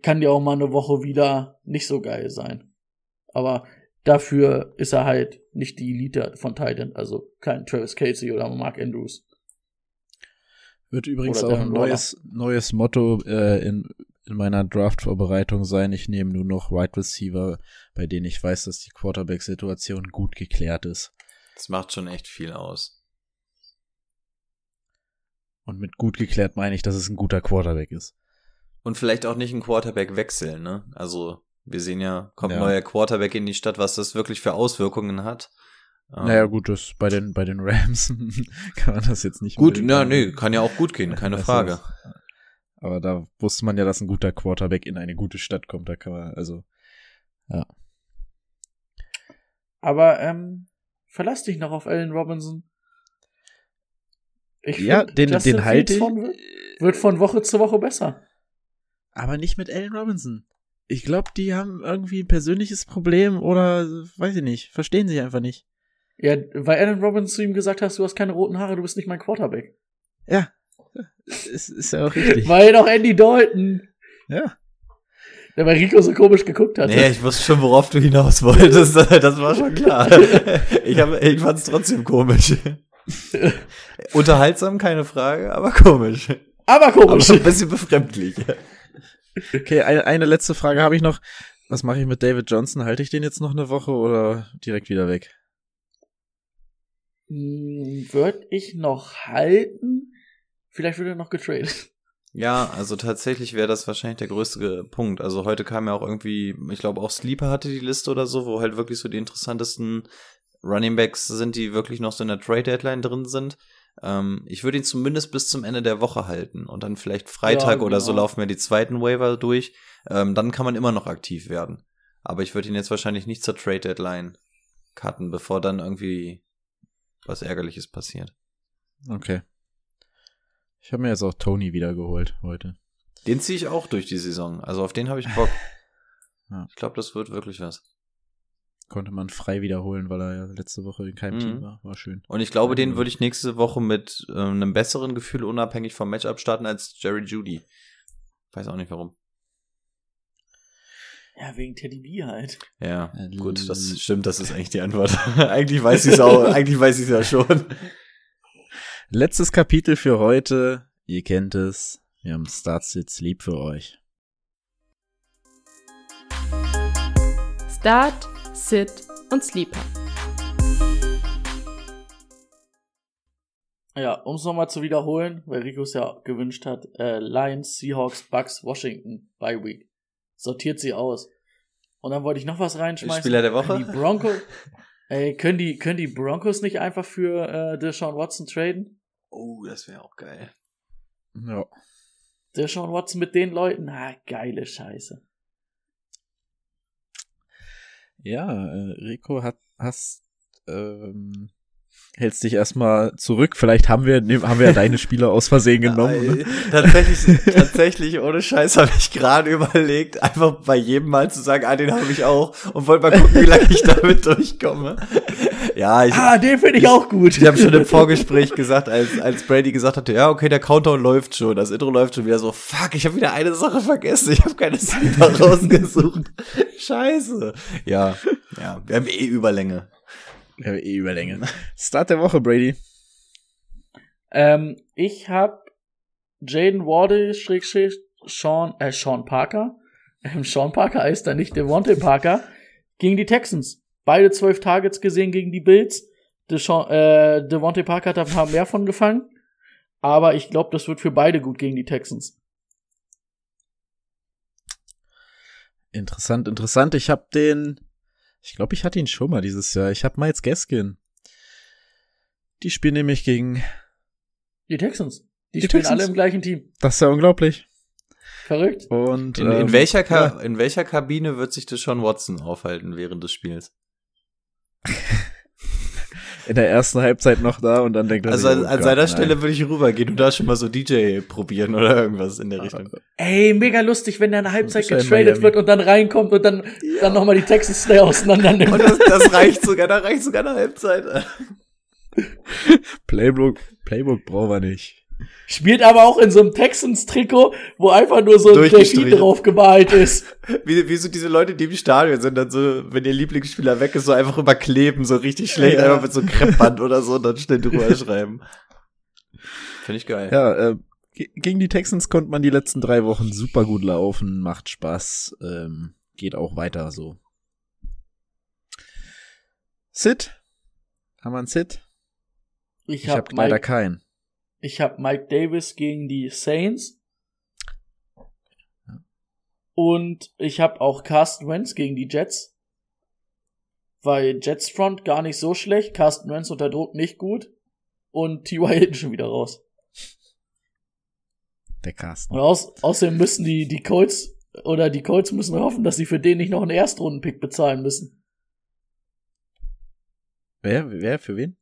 S3: kann dir auch mal eine Woche wieder nicht so geil sein. Aber dafür ist er halt nicht die Elite von Titan. Also kein Travis Casey oder Mark Andrews.
S1: Wird übrigens oder auch ein neues, neues Motto äh, in in meiner Draft-Vorbereitung sein, ich nehme nur noch Wide Receiver, bei denen ich weiß, dass die Quarterback-Situation gut geklärt ist.
S2: Das macht schon echt viel aus.
S1: Und mit gut geklärt meine ich, dass es ein guter Quarterback ist.
S2: Und vielleicht auch nicht ein Quarterback wechseln, ne? Also, wir sehen ja, kommt ja. ein neuer Quarterback in die Stadt, was das wirklich für Auswirkungen hat.
S1: Naja, gut, das bei den, bei den Rams <laughs> kann man das jetzt nicht.
S2: Gut, ja, nee, kann ja auch gut gehen, keine <laughs> Frage.
S1: Aber da wusste man ja, dass ein guter Quarterback in eine gute Stadt kommt. Da kann man, also, ja.
S3: Aber, ähm, verlass dich noch auf Allen Robinson.
S1: Ich ja, find, den, den halte ich.
S3: Wird von Woche zu Woche besser.
S1: Aber nicht mit Allen Robinson. Ich glaube, die haben irgendwie ein persönliches Problem oder weiß ich nicht, verstehen sich einfach nicht.
S3: Ja, weil Allen Robinson zu ihm gesagt hast, du hast keine roten Haare, du bist nicht mein Quarterback.
S1: Ja, <laughs> ist, ist ja auch richtig.
S3: Weil doch Andy Dalton.
S1: Ja.
S3: Der bei Rico so komisch geguckt hat.
S2: Nee, ich wusste schon, worauf du hinaus wolltest. <laughs> Das war schon klar. Ich, hab, ich fand es trotzdem komisch. <laughs> Unterhaltsam, keine Frage, aber komisch.
S3: Aber komisch.
S2: Aber ein bisschen befremdlich.
S1: Okay, eine, eine letzte Frage habe ich noch. Was mache ich mit David Johnson? Halte ich den jetzt noch eine Woche oder direkt wieder weg?
S3: Hm, Würde ich noch halten, Vielleicht wird er noch getradet. <laughs>
S2: Ja, also tatsächlich wäre das wahrscheinlich der größte Punkt. Also heute kam ja auch irgendwie, ich glaube auch Sleeper hatte die Liste oder so, wo halt wirklich so die interessantesten Running Backs sind, die wirklich noch so in der Trade Deadline drin sind. Ähm, ich würde ihn zumindest bis zum Ende der Woche halten und dann vielleicht Freitag ja, genau. oder so genau. laufen wir die zweiten Waiver durch. Ähm, dann kann man immer noch aktiv werden. Aber ich würde ihn jetzt wahrscheinlich nicht zur Trade Deadline cutten, bevor dann irgendwie was Ärgerliches passiert.
S1: Okay. Ich habe mir jetzt auch Tony wiedergeholt heute.
S2: Den ziehe ich auch durch die Saison. Also auf den habe ich Bock. <laughs> Ja. Ich glaube, das wird wirklich was.
S1: Konnte man frei wiederholen, weil er ja letzte Woche in keinem mhm. Team war. War schön.
S2: Und ich glaube, den würde ich nächste Woche mit äh, einem besseren Gefühl unabhängig vom Matchup starten als Jerry Judy. Weiß auch nicht warum.
S3: Ja, wegen Teddy B halt.
S2: Ja, gut, das stimmt, das ist eigentlich die Antwort. <laughs> eigentlich weiß ich es auch, <laughs> eigentlich weiß ich es ja schon.
S1: Letztes Kapitel für heute. Ihr kennt es. Wir haben Start Sit Sleep für euch.
S8: Start, Sit und Sleeper.
S3: Ja, um es nochmal zu wiederholen, weil Rico es ja gewünscht hat, äh, Lions, Seahawks, Bucks, Washington, Bye Week. Sortiert sie aus. Und dann wollte ich noch was reinschmeißen.
S2: Spieler der Woche?
S3: Die Broncos, <laughs> ey, können die, können die Broncos nicht einfach für äh, Deshaun Watson traden?
S2: Oh, das wäre auch geil.
S1: Ja.
S3: Der Sean Watson mit den Leuten, ah, geile Scheiße.
S1: Ja, äh, Rico hat, hast, ähm, hältst dich erstmal zurück. Vielleicht haben wir, ne, haben wir ja deine Spieler aus Versehen <laughs> genommen. Ne?
S2: tatsächlich, tatsächlich, ohne Scheiß habe ich gerade überlegt, einfach bei jedem Mal zu sagen, ah, den habe ich auch und wollte mal gucken, wie lange ich damit durchkomme. Ja, ich,
S3: Ah, den finde ich auch gut.
S2: ich habe schon im <laughs> Vorgespräch gesagt, als, als Brady gesagt hatte, ja, okay, der Countdown läuft schon, das Intro läuft schon wieder so, fuck, ich habe wieder eine Sache vergessen, ich habe keine Sleeper rausgesucht. <laughs> Scheiße. Ja, ja, wir haben eh Überlänge.
S1: Ja, eh Überlänge. Start der Woche, Brady.
S3: Ähm, ich habe Jaden Wardle, Schrägstrich, Sean, äh, Sean Parker. Ähm, Sean Parker heißt da nicht Devontae Parker. Gegen die Texans. Beide zwölf Targets gesehen gegen die Bills. Deshaun, äh, Devontae Parker hat da ein paar mehr von gefangen. Aber ich glaube, das wird für beide gut gegen die Texans.
S1: Interessant, interessant. Ich habe den, ich glaube, ich hatte ihn schon mal dieses Jahr. Ich habe Miles Gaskin. Die spielen nämlich gegen
S3: Die Texans. Die,
S1: Die
S3: spielen
S1: Texans.
S3: alle im gleichen Team.
S1: Das ist ja unglaublich.
S3: Verrückt.
S1: Und
S2: In, in,
S1: ähm,
S2: welcher Ka
S1: ja,
S2: in welcher Kabine wird sich das Sean Watson aufhalten während des Spiels? <laughs>
S1: in der ersten Halbzeit noch da und dann denkt er
S2: Also
S1: sich,
S2: an,
S1: oh
S2: an
S1: Gott,
S2: seiner
S1: nein.
S2: Stelle würde ich rübergehen und da schon mal so DJ probieren oder irgendwas in der Richtung.
S3: Ey, mega lustig, wenn der in der Halbzeit
S1: ja
S3: getradet wird und dann reinkommt und dann, dann nochmal die Texans schnell auseinander nimmt.
S2: Und das, das reicht sogar, da reicht sogar eine Halbzeit. <laughs>
S1: Playbook, Playbook brauchen wir nicht.
S3: Spielt aber auch in so einem Texans-Trikot, wo einfach nur so ein. Delfin drauf gemalt ist. <laughs>
S2: Wie, wie so diese Leute, die im Stadion sind, dann so, wenn ihr Lieblingsspieler weg ist, so einfach überkleben, so richtig schlecht,
S1: Ja.
S2: einfach mit so Kreppband oder so und dann schnell drüber <laughs> schreiben. Finde ich geil.
S1: Ja, äh, ge- gegen die Texans konnte man die letzten drei Wochen super gut laufen, macht Spaß, ähm, geht auch weiter so. Sid? Haben wir einen Sid?
S3: Ich,
S1: Ich
S3: hab
S1: habe leider
S3: Mike,
S1: keinen.
S3: Ich hab Mike Davis gegen die Saints. Und ich hab auch Carsten Wentz gegen die Jets. Weil Jets Front gar nicht so schlecht, Carsten Wentz unter Druck nicht gut. Und T.Y. <laughs> Hilton schon wieder raus.
S1: Der Carsten.
S3: Und aus, außerdem müssen die, die Colts, oder die Colts müssen hoffen, dass sie für den nicht noch einen Erstrundenpick bezahlen müssen.
S1: Wer, wer, für wen?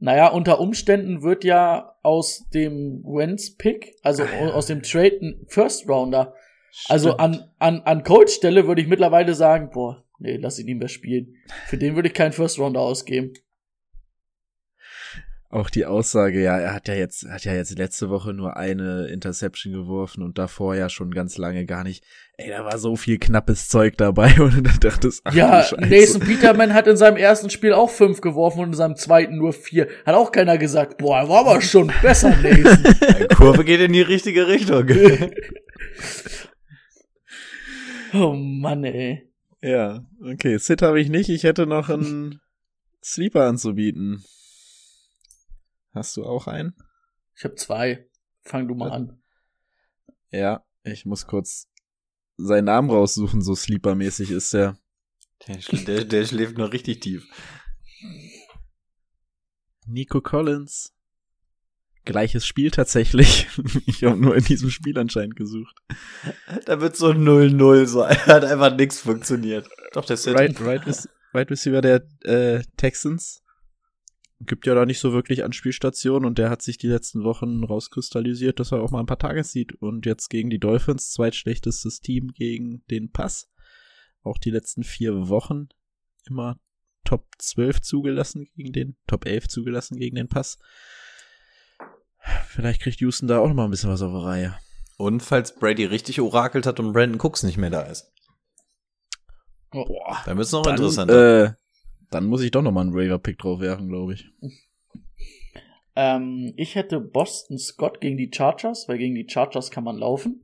S3: Naja, unter Umständen wird ja aus dem Wentz-Pick, also aus dem Trade ein First Rounder. Also an, an, an Colts Stelle würde ich mittlerweile sagen, boah, nee, lass ihn nicht mehr spielen. Für den würde ich keinen First Rounder ausgeben.
S1: Auch die Aussage, ja, er hat ja jetzt, hat ja jetzt letzte Woche nur eine Interception geworfen und davor ja schon ganz lange gar nicht. Ey, da war so viel knappes Zeug dabei <laughs> und du dachtest, ach
S3: ja. Nathan Peterman hat in seinem ersten Spiel auch fünf geworfen und in seinem zweiten nur vier. Hat auch keiner gesagt, boah, er war aber schon besser, <laughs> Nathan.
S2: Die Kurve geht in die richtige Richtung. <laughs>
S3: oh Mann, ey.
S1: Ja, okay, Sid habe ich nicht. Ich hätte noch einen Sleeper anzubieten. Hast du auch einen?
S3: Ich habe zwei. Fang du mal an.
S1: Ja, ich muss kurz seinen Namen raussuchen, so Sleeper-mäßig ist der.
S2: Der, schl- der, der schläft noch richtig tief.
S1: Nico Collins. Gleiches Spiel tatsächlich. <laughs> Ich habe nur in diesem Spiel anscheinend gesucht.
S2: Da wird so 0-0 sein. <laughs> Hat einfach nichts funktioniert. Doch, der Sid.
S1: Right, right, right Receiver der äh, Texans. Gibt ja da nicht so wirklich Anspielstationen und der hat sich die letzten Wochen rauskristallisiert, dass er auch mal ein paar Tage sieht. Und jetzt gegen die Dolphins, zweitschlechtestes Team gegen den Pass. Auch die letzten vier Wochen immer Top 12 zugelassen gegen den, Top 11 zugelassen gegen den Pass. Vielleicht kriegt Houston da auch noch mal ein bisschen was auf die Reihe.
S2: Und falls Brady richtig orakelt hat und Brandon Cooks nicht mehr da ist.
S3: Boah.
S2: Dann wird's noch
S1: Dann,
S2: interessanter.
S1: äh, dann muss ich doch noch mal einen Raver-Pick drauf werfen, glaube ich.
S3: Ähm, ich hätte Boston Scott gegen die Chargers, weil gegen die Chargers kann man laufen.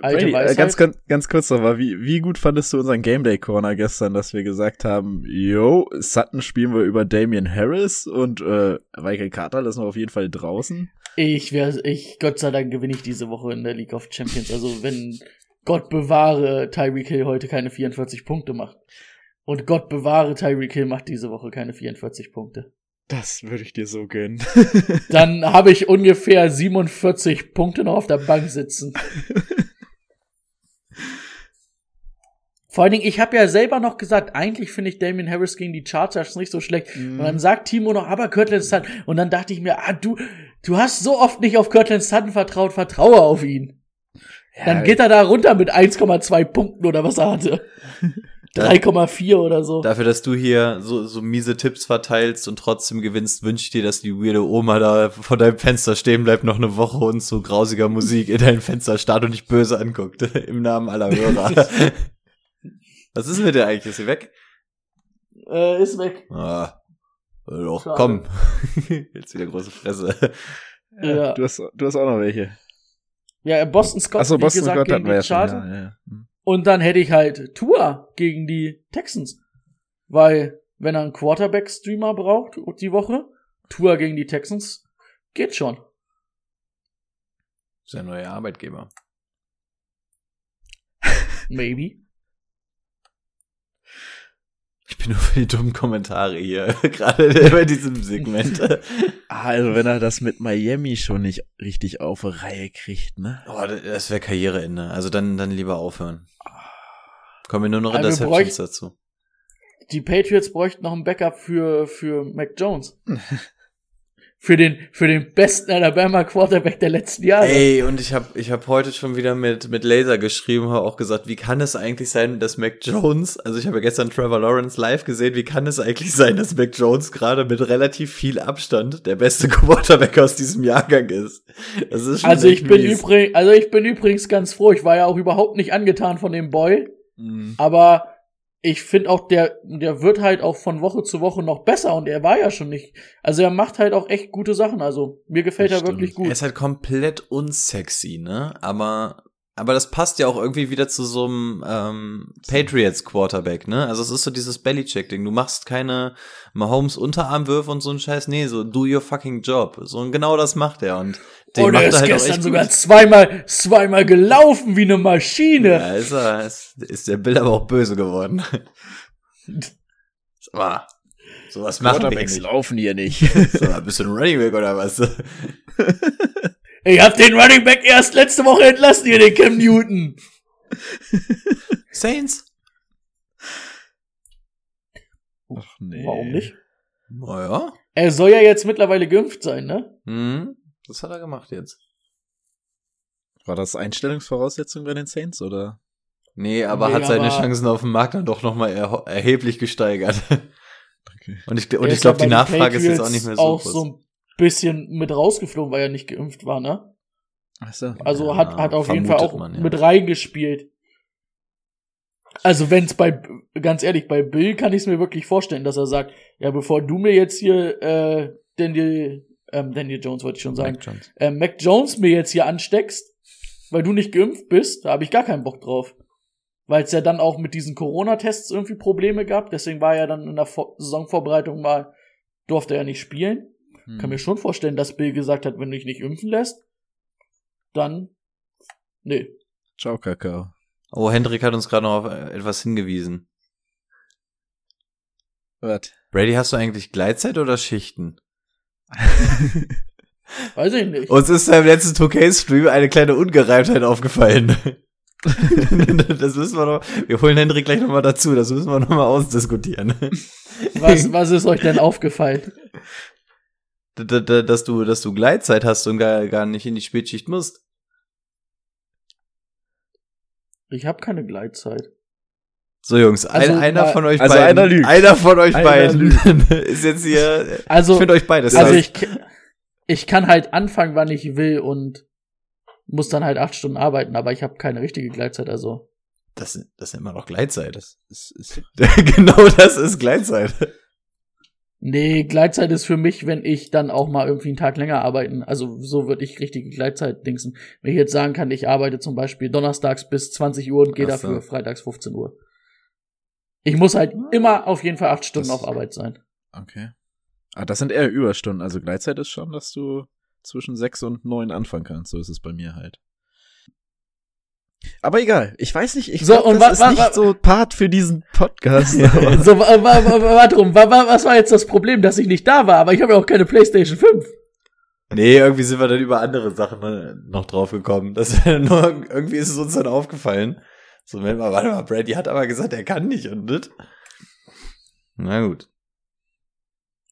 S1: Brady, äh,
S3: Weisheit.
S1: ganz, ganz, ganz kurz noch mal, wie, wie gut fandest du unseren Game Day Corner gestern, dass wir gesagt haben, yo, Sutton spielen wir über Damian Harris und äh, Michael Carter lassen wir auf jeden Fall draußen.
S3: Ich wäre, ich, Gott sei Dank gewinne ich diese Woche in der League of Champions. Also wenn Gott bewahre, Tyreek Hill heute keine 44 Punkte macht. Und Gott bewahre, Tyreek Hill macht diese Woche keine 44 Punkte.
S1: Das würde ich dir so gönnen. <laughs>
S3: Dann habe ich ungefähr 47 Punkte noch auf der Bank sitzen. <laughs> Vor allen Dingen, ich habe ja selber noch gesagt, eigentlich finde ich Damien Harris gegen die Chargers nicht so schlecht.
S1: Mhm.
S3: Und dann sagt Timo noch, aber Kirtland Sutton. Und dann dachte ich mir, ah, du, du hast so oft nicht auf Kirtland Sutton vertraut, vertraue auf ihn. dann geht er da runter mit 1,2 Punkten oder was er hatte. <laughs> 3,4 oder so.
S2: Dafür, dass du hier so, so miese Tipps verteilst und trotzdem gewinnst, wünsche ich dir, dass die weirde Oma da vor deinem Fenster stehen bleibt noch eine Woche und so grausiger Musik in dein Fenster starrt und dich böse anguckt. <laughs> Im Namen aller Hörer. <laughs> Was ist mit dir eigentlich? Ist sie weg?
S3: Äh, ist weg.
S2: Ah, doch,
S3: Schade.
S2: komm. <laughs> Jetzt wieder große Fresse.
S3: Ja.
S1: Du, hast, du hast auch noch welche.
S3: Ja, Boston Scott,
S1: Achso,
S3: wie
S1: Boston
S3: gesagt,
S1: Scott
S3: gegen
S1: hatten wir ja schon. Ja, ja. Hm.
S3: Und dann hätte ich halt Tua gegen die Texans. Weil, wenn er einen Quarterback-Streamer braucht die Woche, Tua gegen die Texans, geht schon.
S2: Ist ja ein neuer Arbeitgeber.
S3: Maybe.
S2: Ich bin nur für die dummen Kommentare hier, <laughs> gerade bei diesem Segment. <laughs>
S1: Ah, Also wenn er das mit Miami schon nicht richtig auf Reihe kriegt, ne?
S2: Oh, das wäre Karriereende. Also dann, dann lieber aufhören. Kommen wir nur noch in
S3: Aber wir
S2: Interceptions dazu.
S3: Die Patriots bräuchten noch ein Backup für, für Mac Jones. <laughs> für den, für den besten Alabama Quarterback der letzten Jahre.
S2: Ey, und ich habe ich hab heute schon wieder mit, mit Laser geschrieben, habe auch gesagt, wie kann es eigentlich sein, dass Mac Jones, also ich habe ja gestern Trevor Lawrence live gesehen, wie kann es eigentlich sein, dass Mac Jones gerade mit relativ viel Abstand der beste <laughs> Quarterback aus diesem Jahrgang ist? Das ist schon
S3: also ich bin übrigens, also ich bin übrigens ganz froh. Ich war ja auch überhaupt nicht angetan von dem Boy.
S1: Mhm.
S3: Aber ich finde auch, der, der wird halt auch von Woche zu Woche noch besser und er war ja schon nicht. Also er macht halt auch echt gute Sachen. Also mir gefällt
S1: Das
S3: er wirklich
S1: stimmt.
S3: gut.
S2: Er ist halt komplett unsexy, ne? Aber, aber das passt ja auch irgendwie wieder zu so einem ähm, Patriots Quarterback, ne? Also es ist so dieses Bellycheck-Ding. Du machst keine Mahomes Unterarmwürfe und so ein Scheiß. Nee, so do your fucking job. So und genau das macht er und den
S3: und
S2: macht
S3: er ist
S2: er halt auch
S3: gestern
S2: echt
S3: sogar
S2: gut.
S3: zweimal, zweimal gelaufen wie eine Maschine.
S2: Ja, ist er, ist, ist der Bild aber auch böse geworden. Aber sowas machen wir
S1: Quarterbacks
S2: nicht.
S1: laufen hier nicht.
S2: So, bist du ein Running Back oder was? <laughs>
S3: Ich hab den Running Back erst letzte Woche entlassen, hier den Cam Newton.
S2: Saints?
S1: Ach nee.
S3: Warum nicht?
S2: Naja.
S3: Er soll ja jetzt mittlerweile geimpft sein, ne?
S2: Hm, das hat er gemacht jetzt.
S1: War das Einstellungsvoraussetzung bei den Saints oder?
S2: Nee, aber
S3: Nee,
S2: hat seine
S3: aber-
S2: Chancen auf dem Markt dann doch nochmal er erheblich gesteigert. <laughs>
S1: Okay.
S2: Und ich, und
S3: Er
S2: ich glaube, die Nachfrage ist jetzt auch nicht mehr so
S3: auch
S2: groß.
S3: so ein bisschen mit rausgeflogen, weil er nicht geimpft war, ne?
S1: Achso.
S3: Also
S2: Ja,
S3: hat, hat auf jeden Fall auch
S2: man, ja.
S3: mit reingespielt. Also wenn's bei, ganz ehrlich, bei Bill kann ich es mir wirklich vorstellen, dass er sagt, ja, bevor du mir jetzt hier äh, Daniel, ähm, Daniel Jones wollte ich schon sagen,
S2: Mac Jones.
S3: äh, Mac Jones mir jetzt hier ansteckst, weil du nicht geimpft bist, da habe ich gar keinen Bock drauf. Weil es ja dann auch mit diesen Corona-Tests irgendwie Probleme gab, deswegen war er dann in der Vor Saisonvorbereitung mal, durfte er nicht spielen.
S1: Hm.
S3: Kann mir schon vorstellen, dass Bill gesagt hat, wenn du dich nicht impfen lässt, dann, nee.
S1: Ciao, Kakao.
S2: Oh, Hendrik hat uns gerade noch auf äh, etwas hingewiesen.
S1: Was?
S2: Brady, hast du eigentlich Gleitzeit oder Schichten? <laughs>
S3: Weiß ich nicht.
S2: Uns ist beim letzten 2K-Stream eine kleine Ungereimtheit aufgefallen. <laughs> das müssen wir noch, wir holen Hendrik gleich nochmal dazu, das müssen wir nochmal ausdiskutieren.
S3: Was, was ist euch denn aufgefallen?
S2: Dass du, dass du Gleitzeit hast und gar, gar nicht in die Spätschicht musst.
S3: Ich habe keine Gleitzeit.
S2: So, Jungs,
S3: Also,
S2: ein, einer von euch
S1: also
S2: beiden.
S1: einer lügt.
S2: Einer von euch
S1: Einer
S2: beiden <laughs> ist jetzt hier.
S3: Also,
S2: ich finde euch beides.
S3: also ich, ich kann halt anfangen, wann ich will und muss dann halt acht Stunden arbeiten, aber ich habe keine richtige Gleitzeit, also.
S2: das, das nennt man doch Gleitzeit.
S1: Das ist, ist <laughs>
S2: genau das ist Gleitzeit.
S3: Nee, Gleitzeit ist für mich, wenn ich dann auch mal irgendwie einen Tag länger arbeiten. Also so würde ich richtige Gleitzeit dingsen. Wenn ich jetzt sagen kann, ich arbeite zum Beispiel donnerstags bis 20 Uhr und gehe
S2: so.
S3: dafür freitags 15 Uhr. Ich muss halt immer auf jeden Fall acht Stunden
S1: Das-
S3: auf Arbeit sein.
S1: okay. Ah, das sind eher Überstunden. Also Gleitzeit ist schon, dass du zwischen sechs und neun anfangen kannst. So ist es bei mir halt. Aber egal. Ich weiß nicht. Ich
S3: So,
S1: glaub,
S3: und
S1: das
S3: wa-
S1: ist nicht so Part für diesen Podcast. <laughs>
S3: so, wa, wa, wa, warte rum, wa, wa, was war jetzt das Problem, dass ich nicht da war? Aber ich habe ja auch keine PlayStation 5.
S2: Nee, irgendwie sind wir dann über andere Sachen äh, noch drauf gekommen. Das, <laughs> nur, irgendwie ist es uns dann aufgefallen. So, Moment mal, warte mal, Brady hat aber gesagt, er kann nicht und das. Na gut.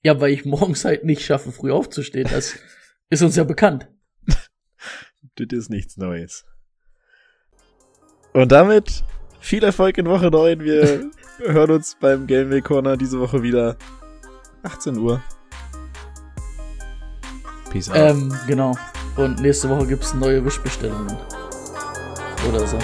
S3: Ja, weil ich morgens halt nicht schaffe, früh aufzustehen. Das ist uns ja bekannt.
S1: Das ist nichts Neues. Und damit viel Erfolg in Woche 9. Wir <laughs> hören uns beim Gameway Corner diese Woche wieder. 18 Uhr.
S2: Peace out.
S3: Ähm, genau. Und nächste Woche gibt's neue Wischbestellungen. Oder so.